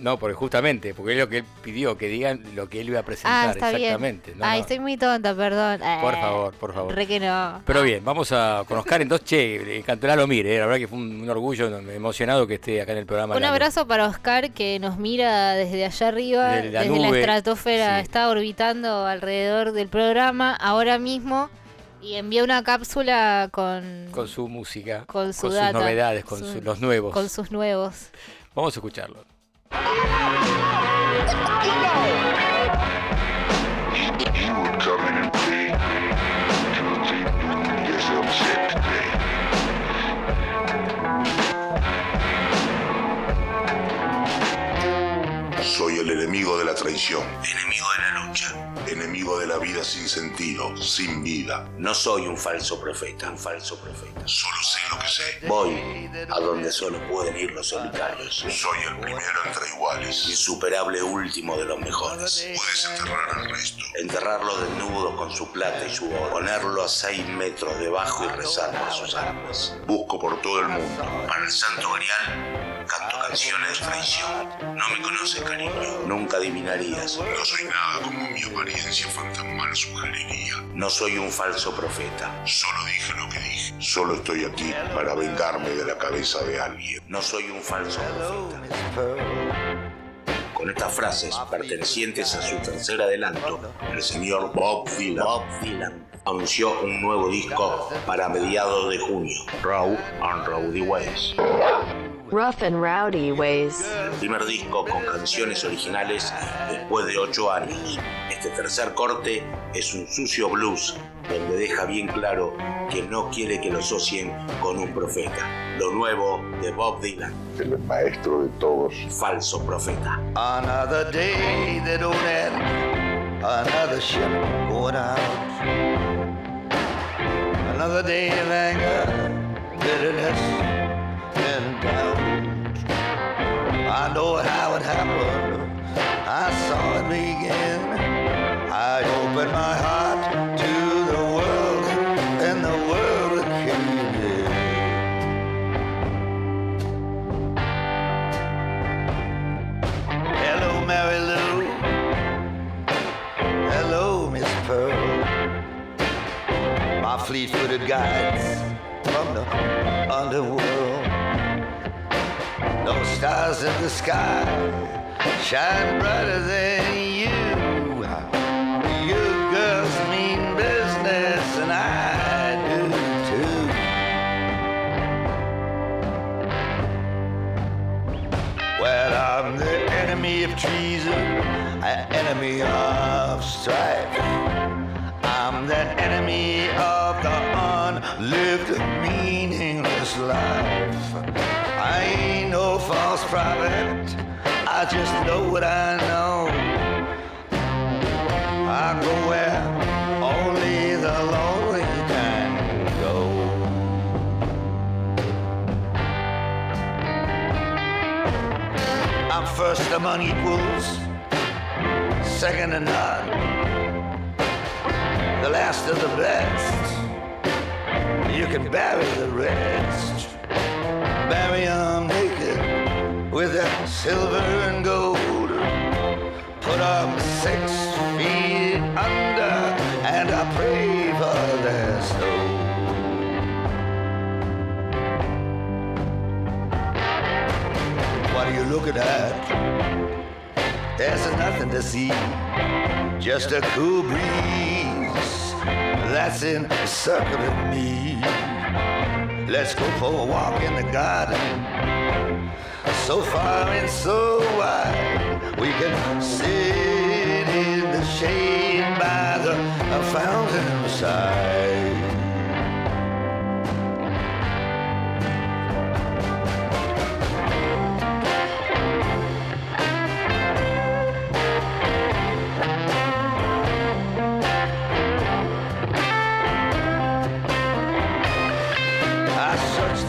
No, porque justamente, porque es lo que él pidió, que digan lo que él iba a presentar. Ah, está bien. exactamente. No, Ay, no. estoy muy tonta, perdón. Por Eh, favor, por favor. Re que no. Pero bien, vamos a con Oscar entonces, che, Cantorá lo mire, la verdad que fue un, un orgullo, emocionado que esté acá en el programa. Un abrazo para Oscar que nos mira desde allá arriba, Desde la desde la estratosfera, sí. está orbitando alrededor del programa ahora mismo y envía una cápsula con, Con su música, con su sus data, novedades, con su- su- los nuevos. con sus nuevos. Vamos a escucharlo. Soy el enemigo de la traición. Enemigo de la lucha. Enemigo de la vida sin sentido, sin vida. No soy un falso profeta, un falso profeta. Solo sé lo que sé. Voy a donde solo pueden ir los solitarios. Soy el primero entre iguales. Insuperable último de los mejores. Puedes enterrar al resto. Enterrarlo desnudo con su plata y su oro. Ponerlo a seis metros debajo y rezar por sus armas. Busco por todo el mundo. Para el santo grial canto canciones de traición. No me conoces, cariño. Nunca adivinarías. No soy nada como mi apariencia fantasmal sugeriría. No soy un falso profeta. Solo dije lo que dije. Solo estoy aquí para vengarme de la cabeza de alguien. No soy un falso profeta. Con estas frases pertenecientes a su tercer adelanto, el señor Bob Dylan, Bob Dylan anunció un nuevo disco para mediados de junio, Raw and Rowdy Ways. Rough and Rowdy Ways. El primer disco con canciones originales después de ocho años. Este tercer corte es un sucio blues donde deja bien claro que no quiere que lo asocien con un profeta. Lo nuevo de Bob Dylan. El maestro de todos. Falso profeta. Another day that don't end. Another ship going out. Another day of anger, bitterness, and doubt. I know how it happened. Opened my heart to the world, and the world came in. Hello, Mary Lou. Hello, Miss Pearl. My fleet-footed guides from the underworld. No stars in the sky shine brighter than you. Enemy of strife. I'm the enemy of the unlived, meaningless life. I ain't no false prophet, I just know what I know. I go where only the lonely can go. I'm first among equals, second to none, the last of the best. You can bury the rest, bury 'em naked with that silver and gold. Put 'em six feet under, and I pray for their soul. What are you looking at? There's nothing to see, just a cool breeze that's encircling me. Let's go for a walk in the garden. So far and so wide, we can sit in the shade by the fountain side.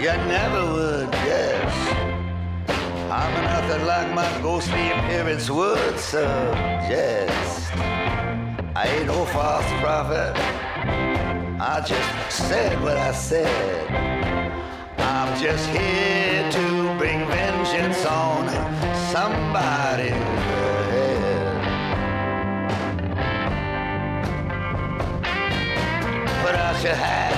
You never would guess. I'm nothing like my ghostly appearance would suggest. I ain't no false prophet. I just said what I said. I'm just here to bring vengeance on somebody's head. Put out your hat.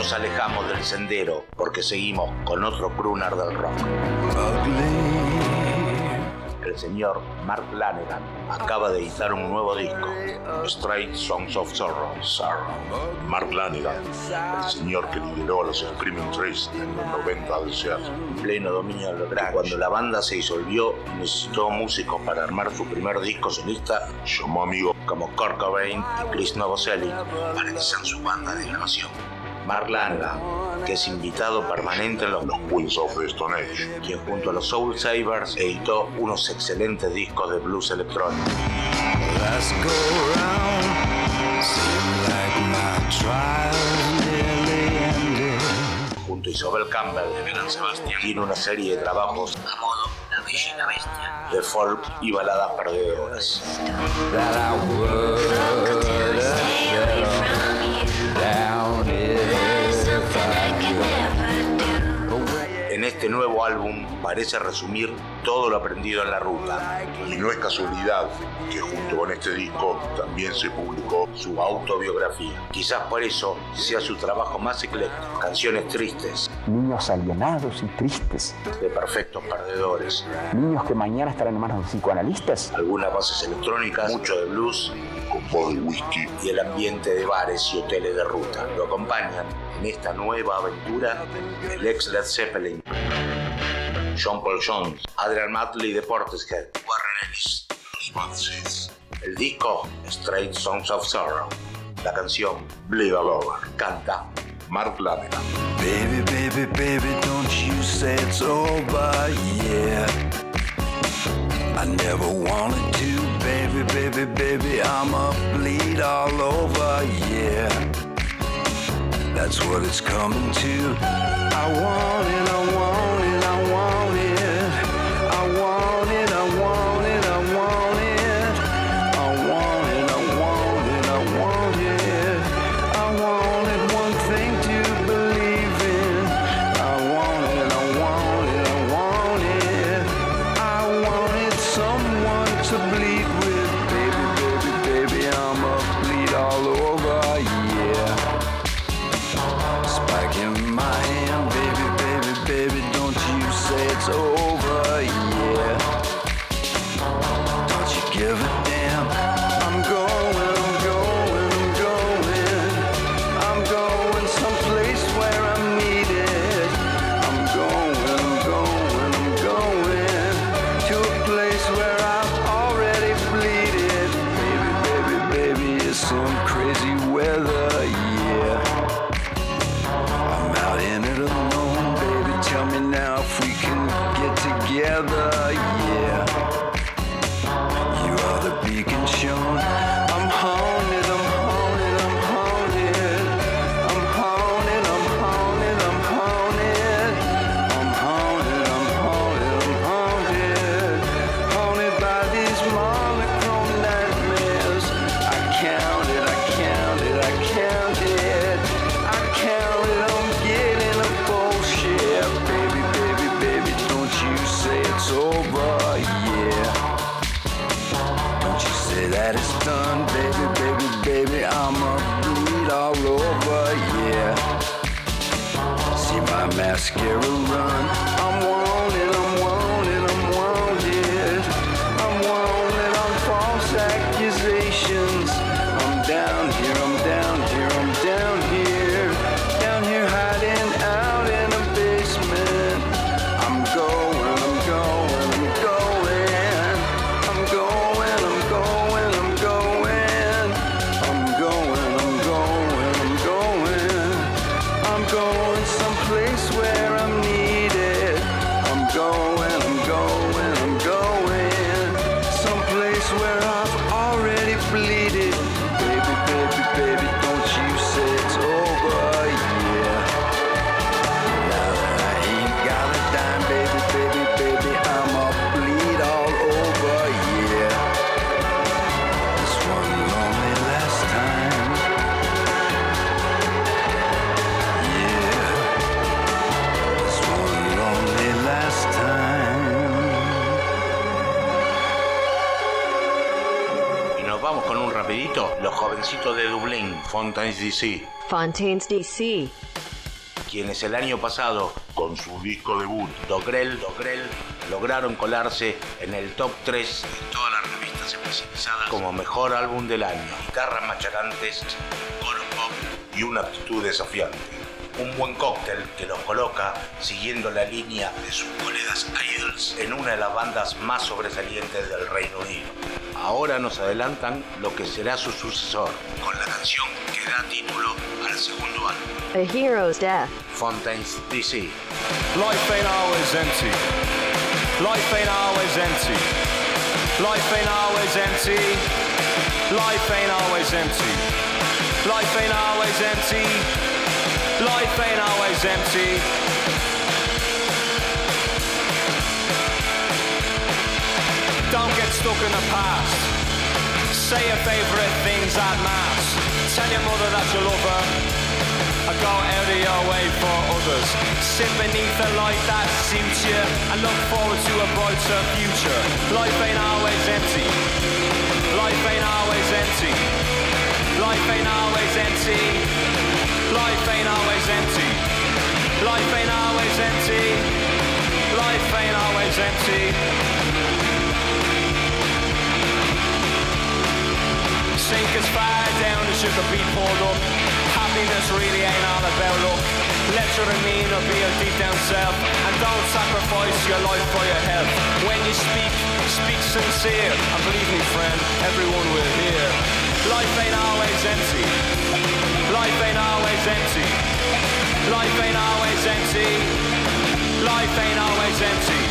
nos alejamos del sendero porque seguimos con otro crooner del rock. El señor Mark Lanegan acaba de editar un nuevo disco, Straight Songs of Sorrow. Sorrow. Mark Lanigan, el señor que lideró a los Screaming Trees en los 90 del Seattle. En pleno dominio del grunge. Cuando la banda se disolvió, necesitó músicos para armar su primer disco solista. Llamó amigos como Kurt Cobain y Chris Novoselic para que sean su banda de grabación. Mark Lanegan, que es invitado permanente en los, los Queens of the Stone Age. quien junto a los Soul Savers editó unos excelentes discos de blues electrónico. Let's go around. Seem like my trial nearly ended. Junto a Isabel Campbell tiene una serie de trabajos a modo La Bella y la Bestia, de folk y baladas perdedoras. Nuevo álbum parece resumir todo lo aprendido en la ruta. Y no es casualidad que junto con este disco también se publicó su autobiografía. Quizás por eso sea su trabajo más ecléctico. Canciones tristes, Niños alienados y tristes. de perfectos perdedores, Niños que mañana estarán en manos de psicoanalistas. algunas bases electrónicas, mucho de blues con voz de whisky. y el ambiente de bares y hoteles de ruta. Lo acompañan en esta nueva aventura el ex Led Zeppelin, John Paul Jones, Adrian Matley de Portishead, Warren Ellis, los Monsees. El disco Straight Songs of Sorrow. La canción Bleed All Over. Canta Mark Lanegan. Baby, baby, baby, don't you say it's over yeah. I never wanted to, baby, baby, baby, I'ma bleed all over, yeah. That's what it's coming to. I want it, I want it, baby, baby. I'ma bleed all over, yeah. See my mascara run. Fontaines DC, Fontaines DC. quienes el año pasado, con su disco debut, Dogrel, Dogrel, lograron colarse en el top 3 de todas las revistas especializadas como mejor álbum del año. Guitarras machacantes, coro pop y una actitud desafiante. Un buen cóctel que los coloca siguiendo la línea de sus colegas Idols en una de las bandas más sobresalientes del Reino Unido. Ahora nos adelantan lo que será su sucesor, con la canción que da título al segundo álbum. A Hero's Death. Fontaines DC. Life ain't always empty. Life ain't always empty. Life ain't always empty. Life ain't always empty. Life ain't always empty. Life ain't always empty. Stuck in the past. Say your favourite things at mass. Tell your mother that you love her. I go out of your way for others. Sit beneath the light that suits you and look forward to a brighter future. Life ain't always empty. Life ain't always empty. Life ain't always empty. Life ain't always empty. Life ain't always empty. Life ain't always empty. Sink as far down as you could be pulled up. Happiness really ain't all about luck. Let your demeanor be your deep down self and don't sacrifice your life for your health. When you speak, speak sincere. And believe me, friend, everyone will hear. Life ain't always empty. Life ain't always empty. Life ain't always empty. Life ain't always empty.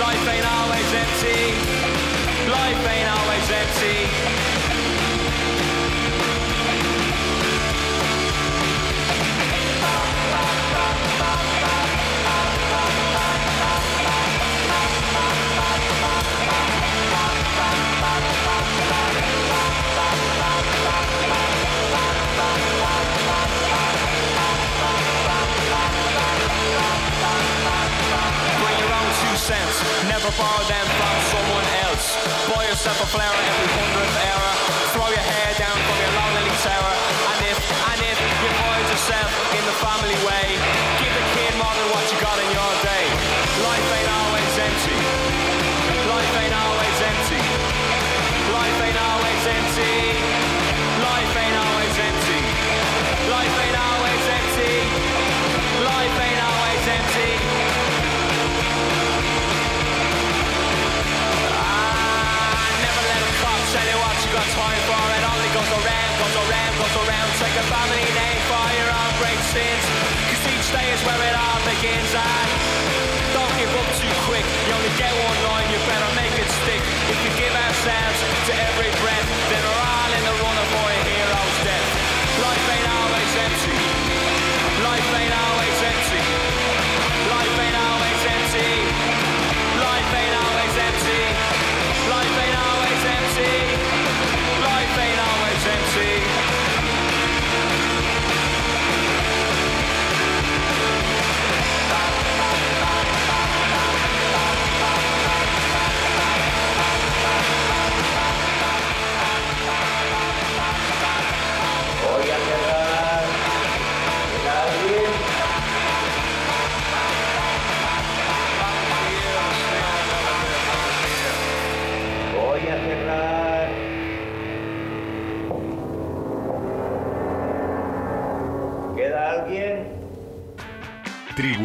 Life ain't always empty. Life ain't always empty. Never borrow them from someone else. Buy yourself a flower every hundredth error. Take a family name for your own great sins. Cause each day is where it all begins. And don't give up too quick. You only get one line, you better make it stick. If we give ourselves to every breath, then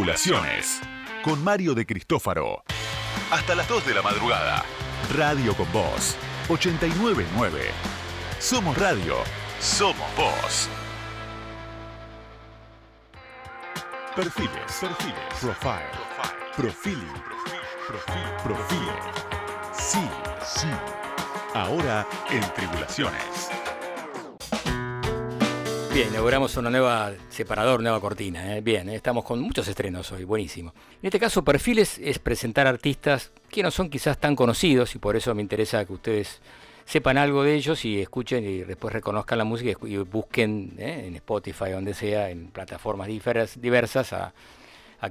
Tribulaciones. Con Mario de Cristófaro. Hasta las 2 de la madrugada. Radio con Voz. 899. Somos radio. Somos voz. Perfiles. Perfiles. Profile. Profiling. Profil. Profile. Sí. Sí. Ahora en Tribulaciones. Bien, inauguramos una nueva separador, nueva cortina. ¿eh? Bien, ¿eh? estamos con muchos estrenos hoy, buenísimo. En este caso, Perfiles es presentar artistas que no son quizás tan conocidos y por eso me interesa que ustedes sepan algo de ellos y escuchen y después reconozcan la música y busquen ¿eh? en Spotify, donde sea, en plataformas diversas, a, a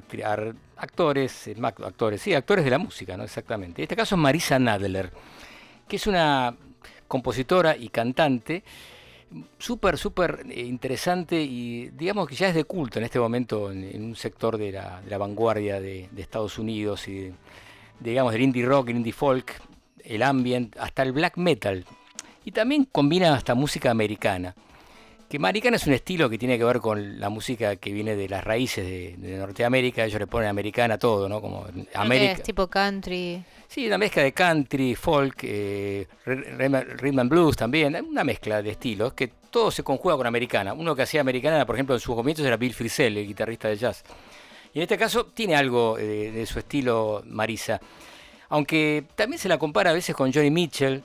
actores, actores, sí, actores de la música, ¿no? Exactamente. En este caso es Marisa Nadler, que es una compositora y cantante súper, súper eh, interesante y digamos que ya es de culto en este momento en, un sector de la, de la vanguardia de, de Estados Unidos y de- digamos del indie rock, el indie folk, el ambient, hasta el black metal. Y también combina hasta música americana. Que americana es un estilo que tiene que ver con la música que viene de las raíces de, de Norteamérica, ellos le ponen americana todo, ¿no? Como América. Es tipo country. Sí, una mezcla de country, folk, eh, rhythm and blues también, una mezcla de estilos que todo se conjuga con americana. Uno que hacía americana, por ejemplo, en sus comienzos era Bill Frisell, el guitarrista de jazz. Y en este caso tiene algo eh, de su estilo Marisa. Aunque también se la compara a veces con Johnny Mitchell.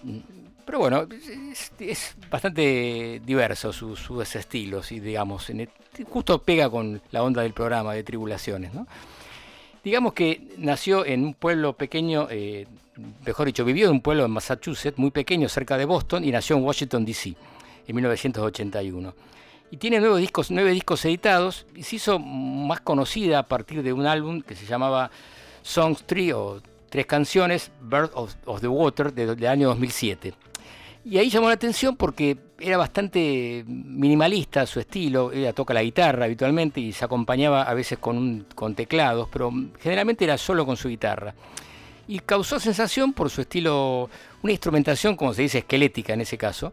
Pero bueno, es, es bastante diverso su- sus estilos y digamos, en el- justo pega con la onda del programa de Tribulaciones, ¿no? Digamos que nació en un pueblo pequeño, eh, mejor dicho, vivió en un pueblo en Massachusetts, muy pequeño, cerca de Boston, y nació en Washington, D.C., en 1981. Y tiene nueve discos, nueve discos editados, y se hizo más conocida a partir de un álbum que se llamaba Songs 3, o Tres Canciones, Bird of, of the Water, de- del año 2007. Y ahí llamó la atención porque era bastante minimalista su estilo. Ella toca la guitarra habitualmente y se acompañaba a veces con, un- con teclados, pero generalmente era solo con su guitarra. Y causó sensación por su estilo, una instrumentación, como se dice, esquelética en ese caso.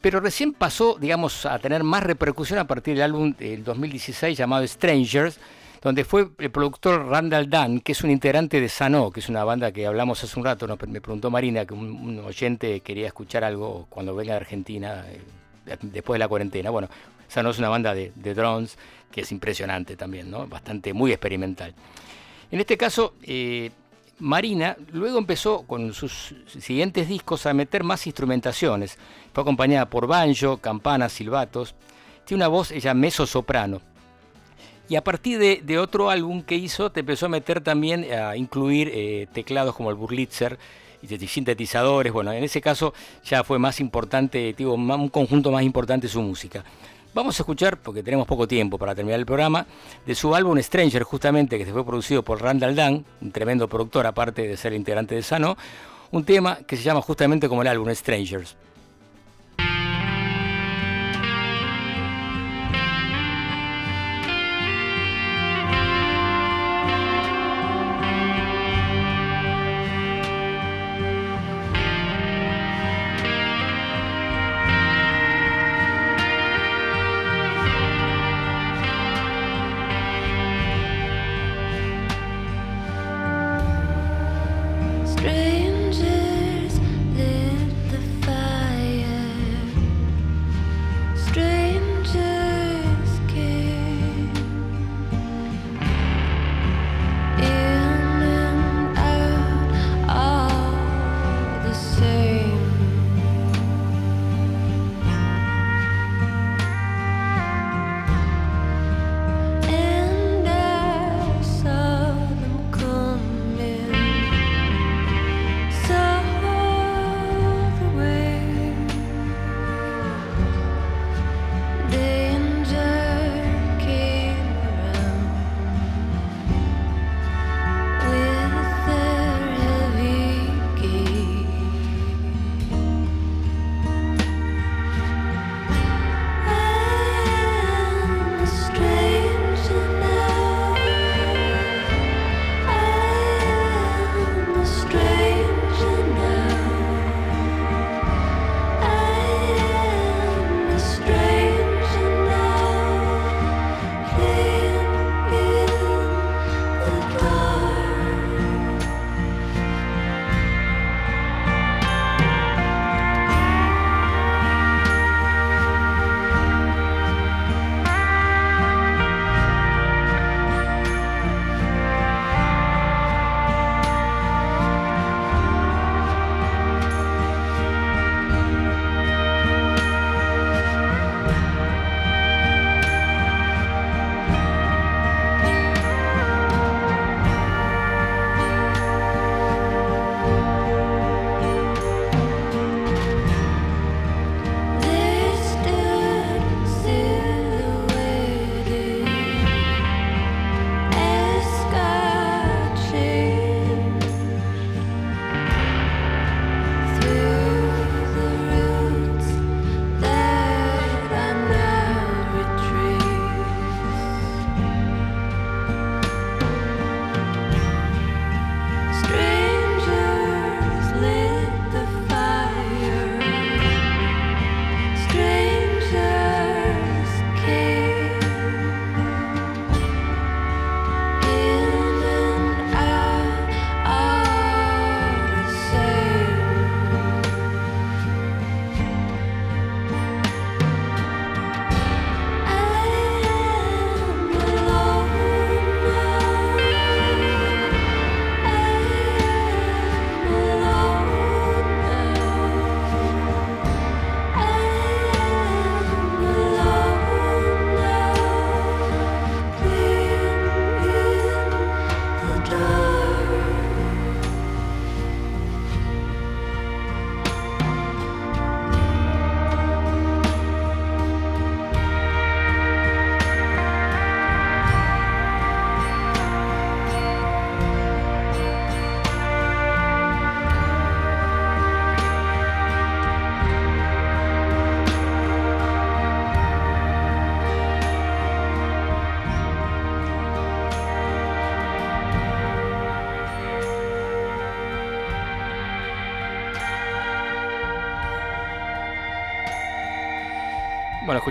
Pero recién pasó, digamos, a tener más repercusión a partir del álbum del 2016 llamado Strangers, donde fue el productor Randall Dunn, que es un integrante de Sano, que es una banda que hablamos hace un rato, me preguntó Marina, que un, oyente quería escuchar algo cuando venga de Argentina, eh, de- después de la cuarentena. Bueno, Sano es una banda de, drones que es impresionante también, ¿no? Bastante, muy experimental. En este caso, eh, Marina luego empezó con sus siguientes discos a meter más instrumentaciones. Fue acompañada por banjo, campanas, silbatos. Tiene una voz, ella, meso soprano. Y a partir de, otro álbum que hizo, te empezó a meter también, a incluir eh, teclados como el Burlitzer y sintetizadores. Bueno, en ese caso ya fue más importante, digo, un conjunto más importante su música. Vamos a escuchar, porque tenemos poco tiempo para terminar el programa, de su álbum Stranger, justamente, que se fue producido por Randall Dunn, un tremendo productor, aparte de ser integrante de Sano, un tema que se llama justamente como el álbum Strangers.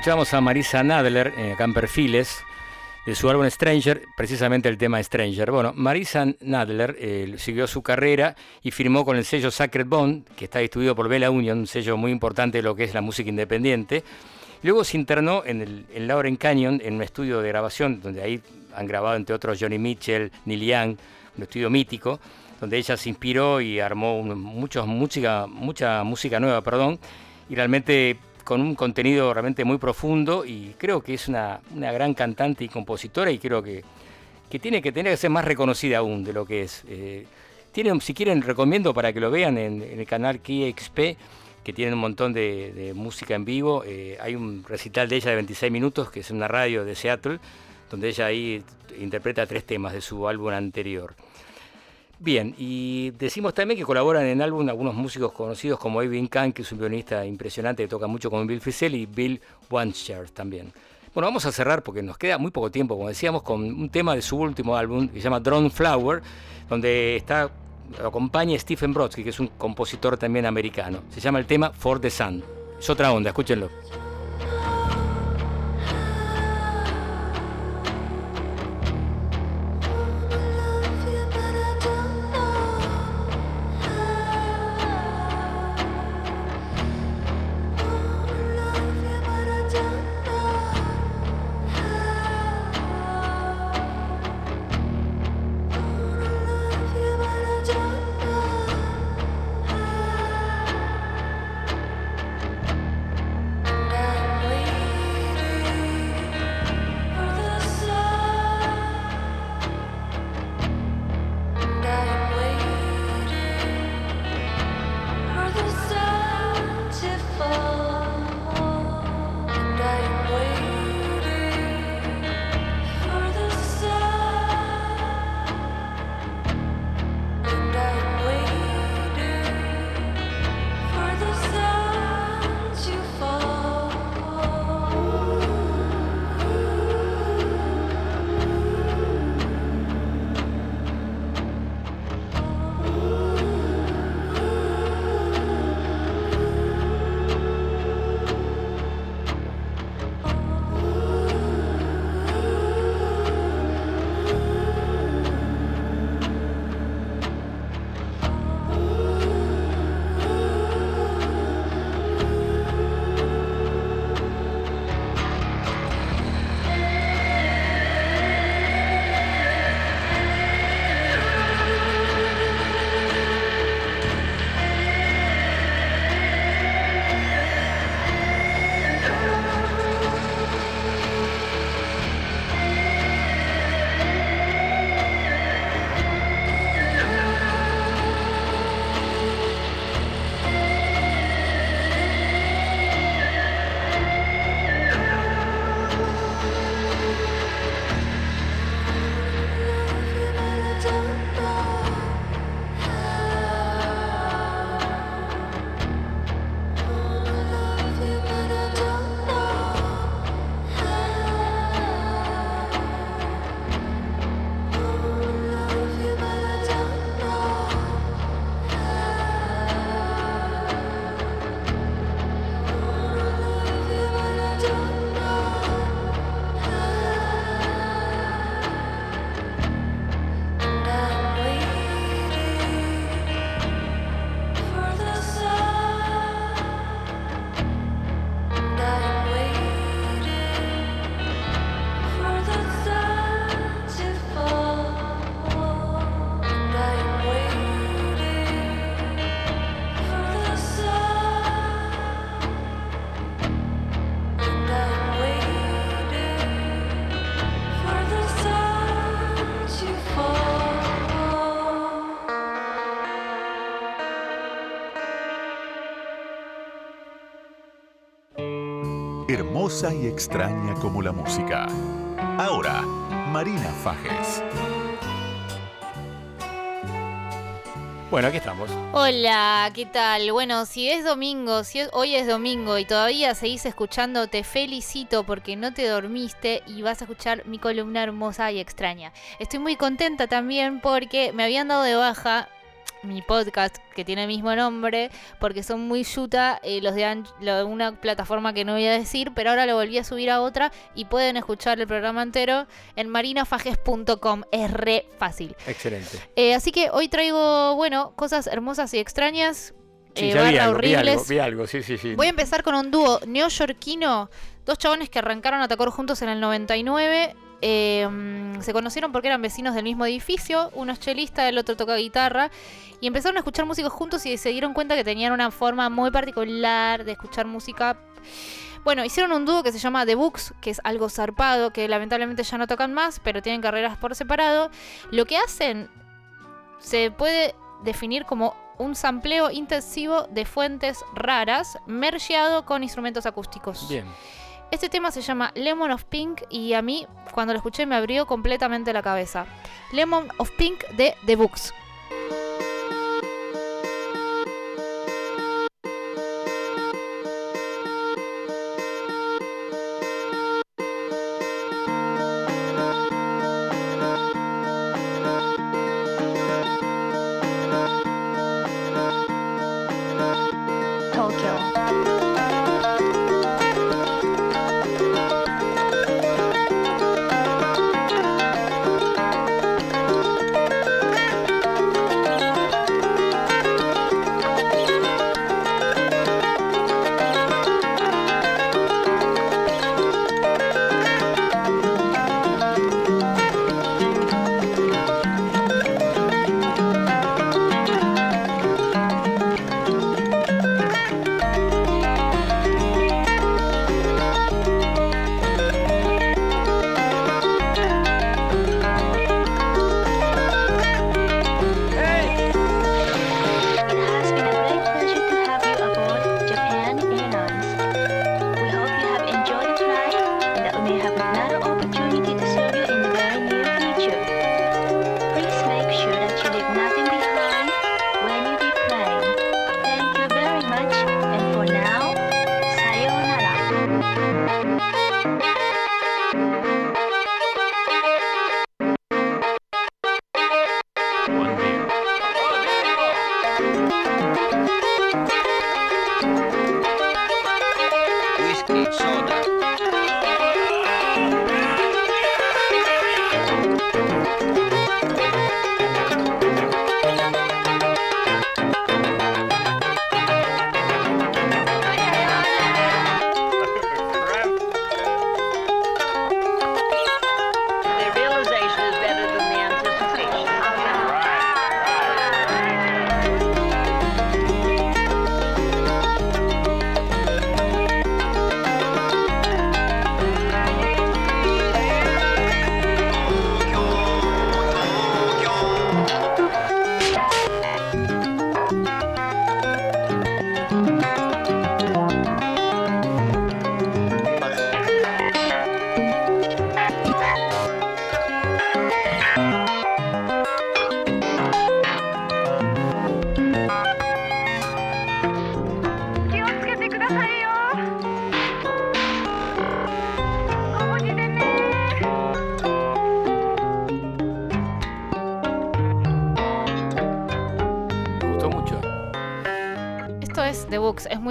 Escuchamos a Marisa Nadler eh, acá en Perfiles de su álbum Stranger, precisamente el tema Stranger. Bueno, Marisa Nadler eh, siguió su carrera y firmó con el sello Sacred Bond, que está distribuido por Bella Union, un sello muy importante de lo que es la música independiente. Luego se internó en, el, en Lauren Canyon, en un estudio de grabación, donde ahí han grabado entre otros Johnny Mitchell, Neil Young, un estudio mítico, donde ella se inspiró y armó muchos música, mucha música nueva, perdón, y realmente con un contenido realmente muy profundo y creo que es una, una gran cantante y compositora y creo que, que tiene que tener que ser más reconocida aún de lo que es. Eh, si quieren, recomiendo para que lo vean en, el canal KXP, que tienen un montón de, de música en vivo. Eh, hay un recital de ella de 26 minutos, que es una radio de Seattle, donde ella ahí interpreta tres temas de su álbum anterior. Bien, y decimos también que colaboran en álbum algunos músicos conocidos como Evin Kahn, que es un violinista impresionante que toca mucho con Bill Frisell, y Bill Wancher también. Bueno, vamos a cerrar porque nos queda muy poco tiempo, como decíamos, con un tema de su último álbum que se llama Drone Flower, donde está lo acompaña Stephen Brodsky, que es un compositor también americano. Se llama el tema For the Sun. Es otra onda, escúchenlo. Hermosa y extraña como la música. Ahora, Marina Fajes. Bueno, aquí estamos. Hola, ¿qué tal? Bueno, si es domingo, si es- hoy es domingo y todavía seguís escuchando, te felicito porque no te dormiste y vas a escuchar mi columna hermosa y extraña. Estoy muy contenta también porque me habían dado de baja mi podcast que tiene el mismo nombre, porque son muy yuta eh, los de lo una plataforma que no voy a decir, pero ahora lo volví a subir a otra y pueden escuchar el programa entero en marinafajes.com. Es re fácil. Excelente. Eh, así que hoy traigo, bueno, cosas hermosas y extrañas. Sí, eh, ya vi barra algo, vi horribles. algo, vi algo, sí, sí, sí. Voy a empezar con un dúo neoyorquino, dos chabones que arrancaron a tocar juntos en el 99. Mm, se conocieron porque eran vecinos del mismo edificio, uno es chelista, el otro toca guitarra, y empezaron a escuchar músicos juntos y se dieron cuenta que tenían una forma muy particular de escuchar música. Bueno, hicieron un dúo que se llama The Books, que es algo zarpado, que lamentablemente ya no tocan más, pero tienen carreras por separado. Lo que hacen se puede definir como un sampleo intensivo de fuentes raras, mergeado con instrumentos acústicos. Bien. Este tema se llama Lemon of Pink y a mí, cuando lo escuché, me abrió completamente la cabeza. Lemon of Pink de The Books.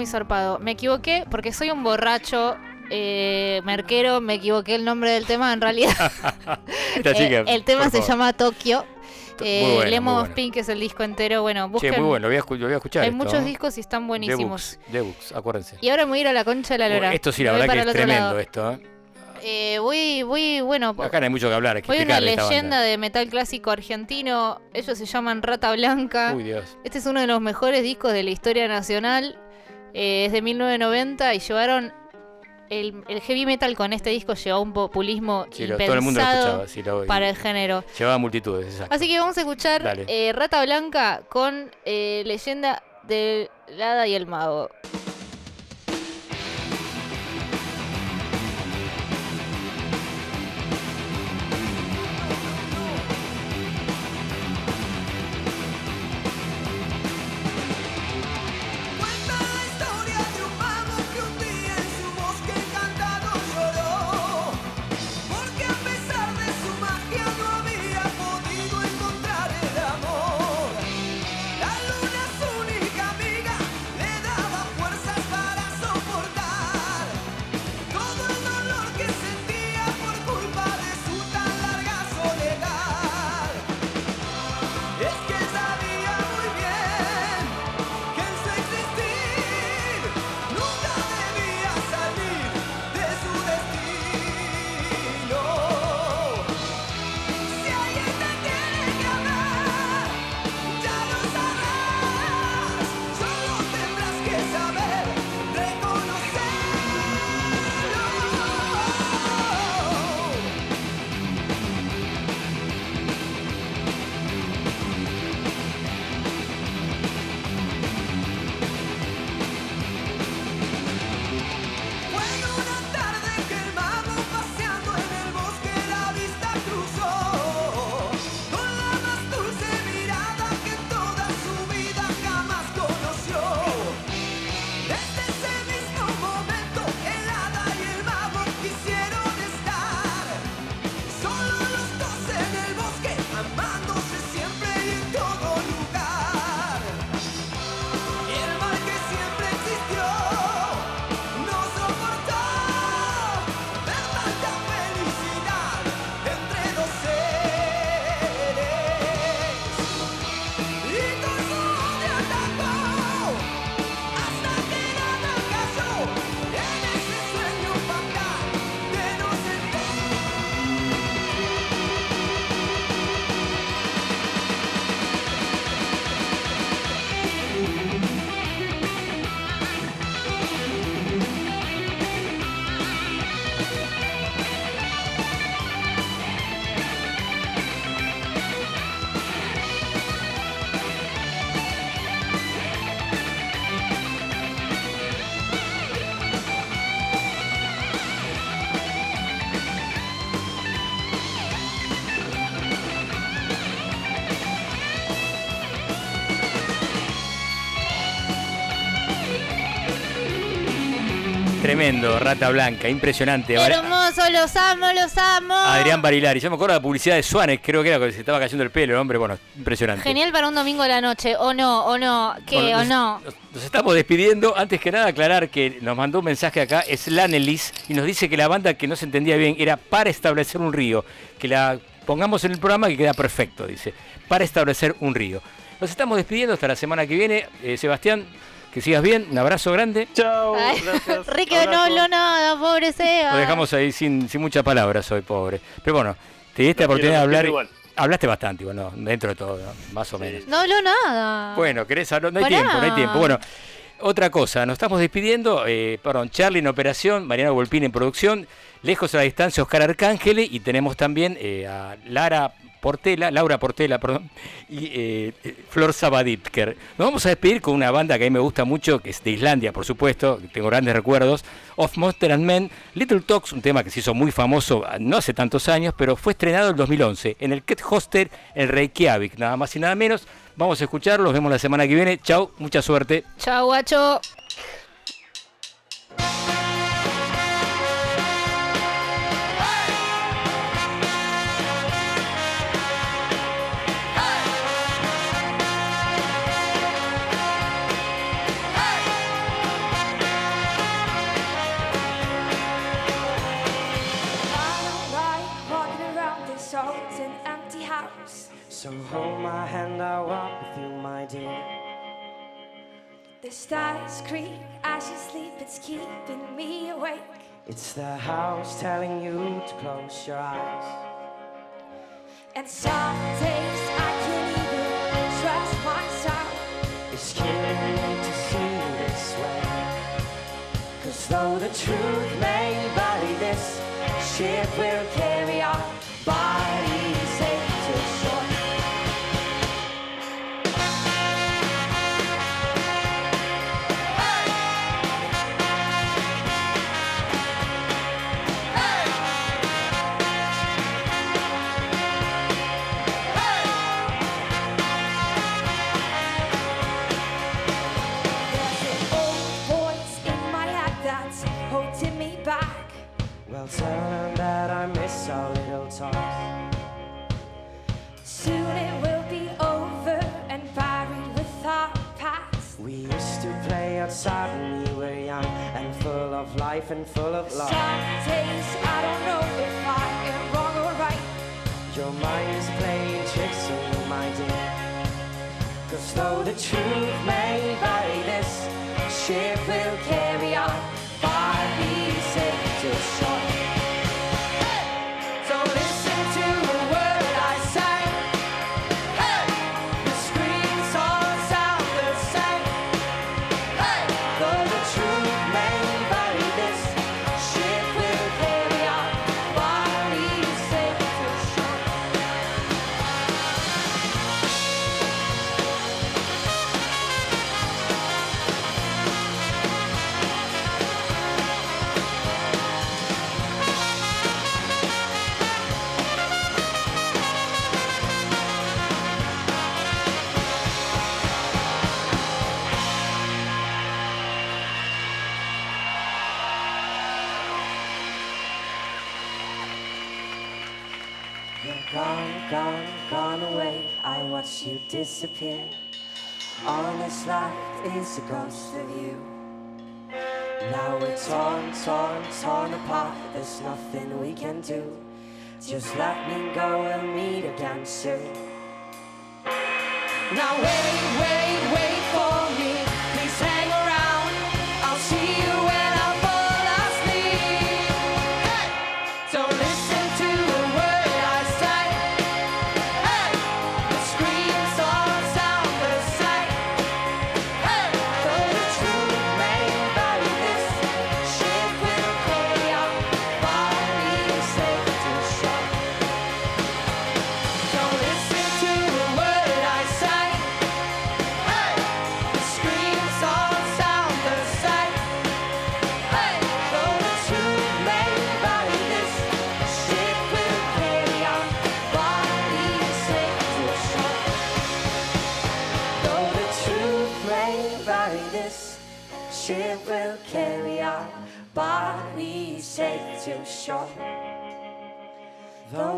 Muy zarpado. Me equivoqué porque soy un borracho eh, merquero, me equivoqué el nombre del tema en realidad. Eh, el tema se favor. llama Tokio. Eh, bueno, bueno. Pink es el disco entero. Bueno, Che, busquen. muy bueno, lo voy a, escu- lo voy a escuchar. Hay esto, muchos ¿eh? discos y están The buenísimos. Books, The Books, acuérdense. Y ahora me voy a ir a la concha de la lora. Esto sí, la verdad que es tremendo lado. esto. ¿eh? Voy, voy, bueno. Acá no hay mucho que hablar, hay que Voy una leyenda banda. de metal clásico argentino. Ellos se llaman Rata Blanca. Uy, Dios. Este es uno de los mejores discos de la historia nacional. Eh, es de 1990 y llevaron el, el heavy metal con este disco llevó un populismo Sí, lo- todo el mundo lo impensado escuchaba, sí, lo- para el género. Llevaba multitudes, exacto. Así que vamos a escuchar eh, Rata Blanca con eh, leyenda del Hada y el Mago. Tremendo, Rata Blanca, impresionante. Hermoso, los amo, los amo. Adrián Barilari, yo me acuerdo de la publicidad de Suárez, creo que era que se estaba cayendo el pelo, el hombre, bueno, impresionante. Genial para un domingo de la noche, o no, o no, ¿qué, Bueno, o nos- no? Nos estamos despidiendo. Antes que nada, aclarar que nos mandó un mensaje acá, es Lanelis, y nos dice que la banda que no se entendía bien era para establecer un río. Que la pongamos en el programa que queda perfecto, dice. Para establecer un río. Nos estamos despidiendo hasta la semana que viene. Eh, Sebastián, que sigas bien. Un abrazo grande. Chao. Rique no habló nada, pobre Seba. Lo dejamos ahí sin, sin muchas palabras hoy, pobre. Pero bueno, te diste la oportunidad de hablar. igual. Hablaste bastante, bueno, dentro de todo, ¿no? más o menos. No habló nada. Bueno, ¿querés hablar? No hay Pará. tiempo, no hay tiempo. Bueno, otra cosa, nos estamos despidiendo. Eh, perdón, Charlie en operación, Mariano Volpín en producción, lejos a la distancia Oscar Arcángeli y tenemos también eh, a Lara Portela, Laura Portela, perdón, y eh, eh, Flor Sabaditker. Nos vamos a despedir con una banda que a mí me gusta mucho, que es de Islandia, por supuesto, tengo grandes recuerdos. Of Monster and Men, Little Talks, un tema que se hizo muy famoso ah, no hace tantos años, pero fue estrenado en 2011 en el Ket Hoster en Reykjavik, nada más y nada menos. Vamos a escucharlo, nos vemos la semana que viene. Chau, mucha suerte. Chau, guacho. So hold my hand, I'll walk with you, my dear. The stars creak as you sleep, it's keeping me awake. It's the house telling you to close your eyes. And some days I can't even trust myself. It's killing me to see you this way. Cause though the truth may vary, this ship will and full of love. Some days I don't know if I am wrong or right. Your mind disappear. All that's left is a ghost of you. Now we're torn, torn, torn apart. There's nothing we can do. Just let me go, we'll meet again soon. Now wait, wait, wait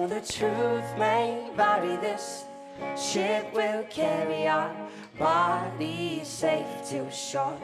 The truth may vary, this ship will carry our body safe to shore.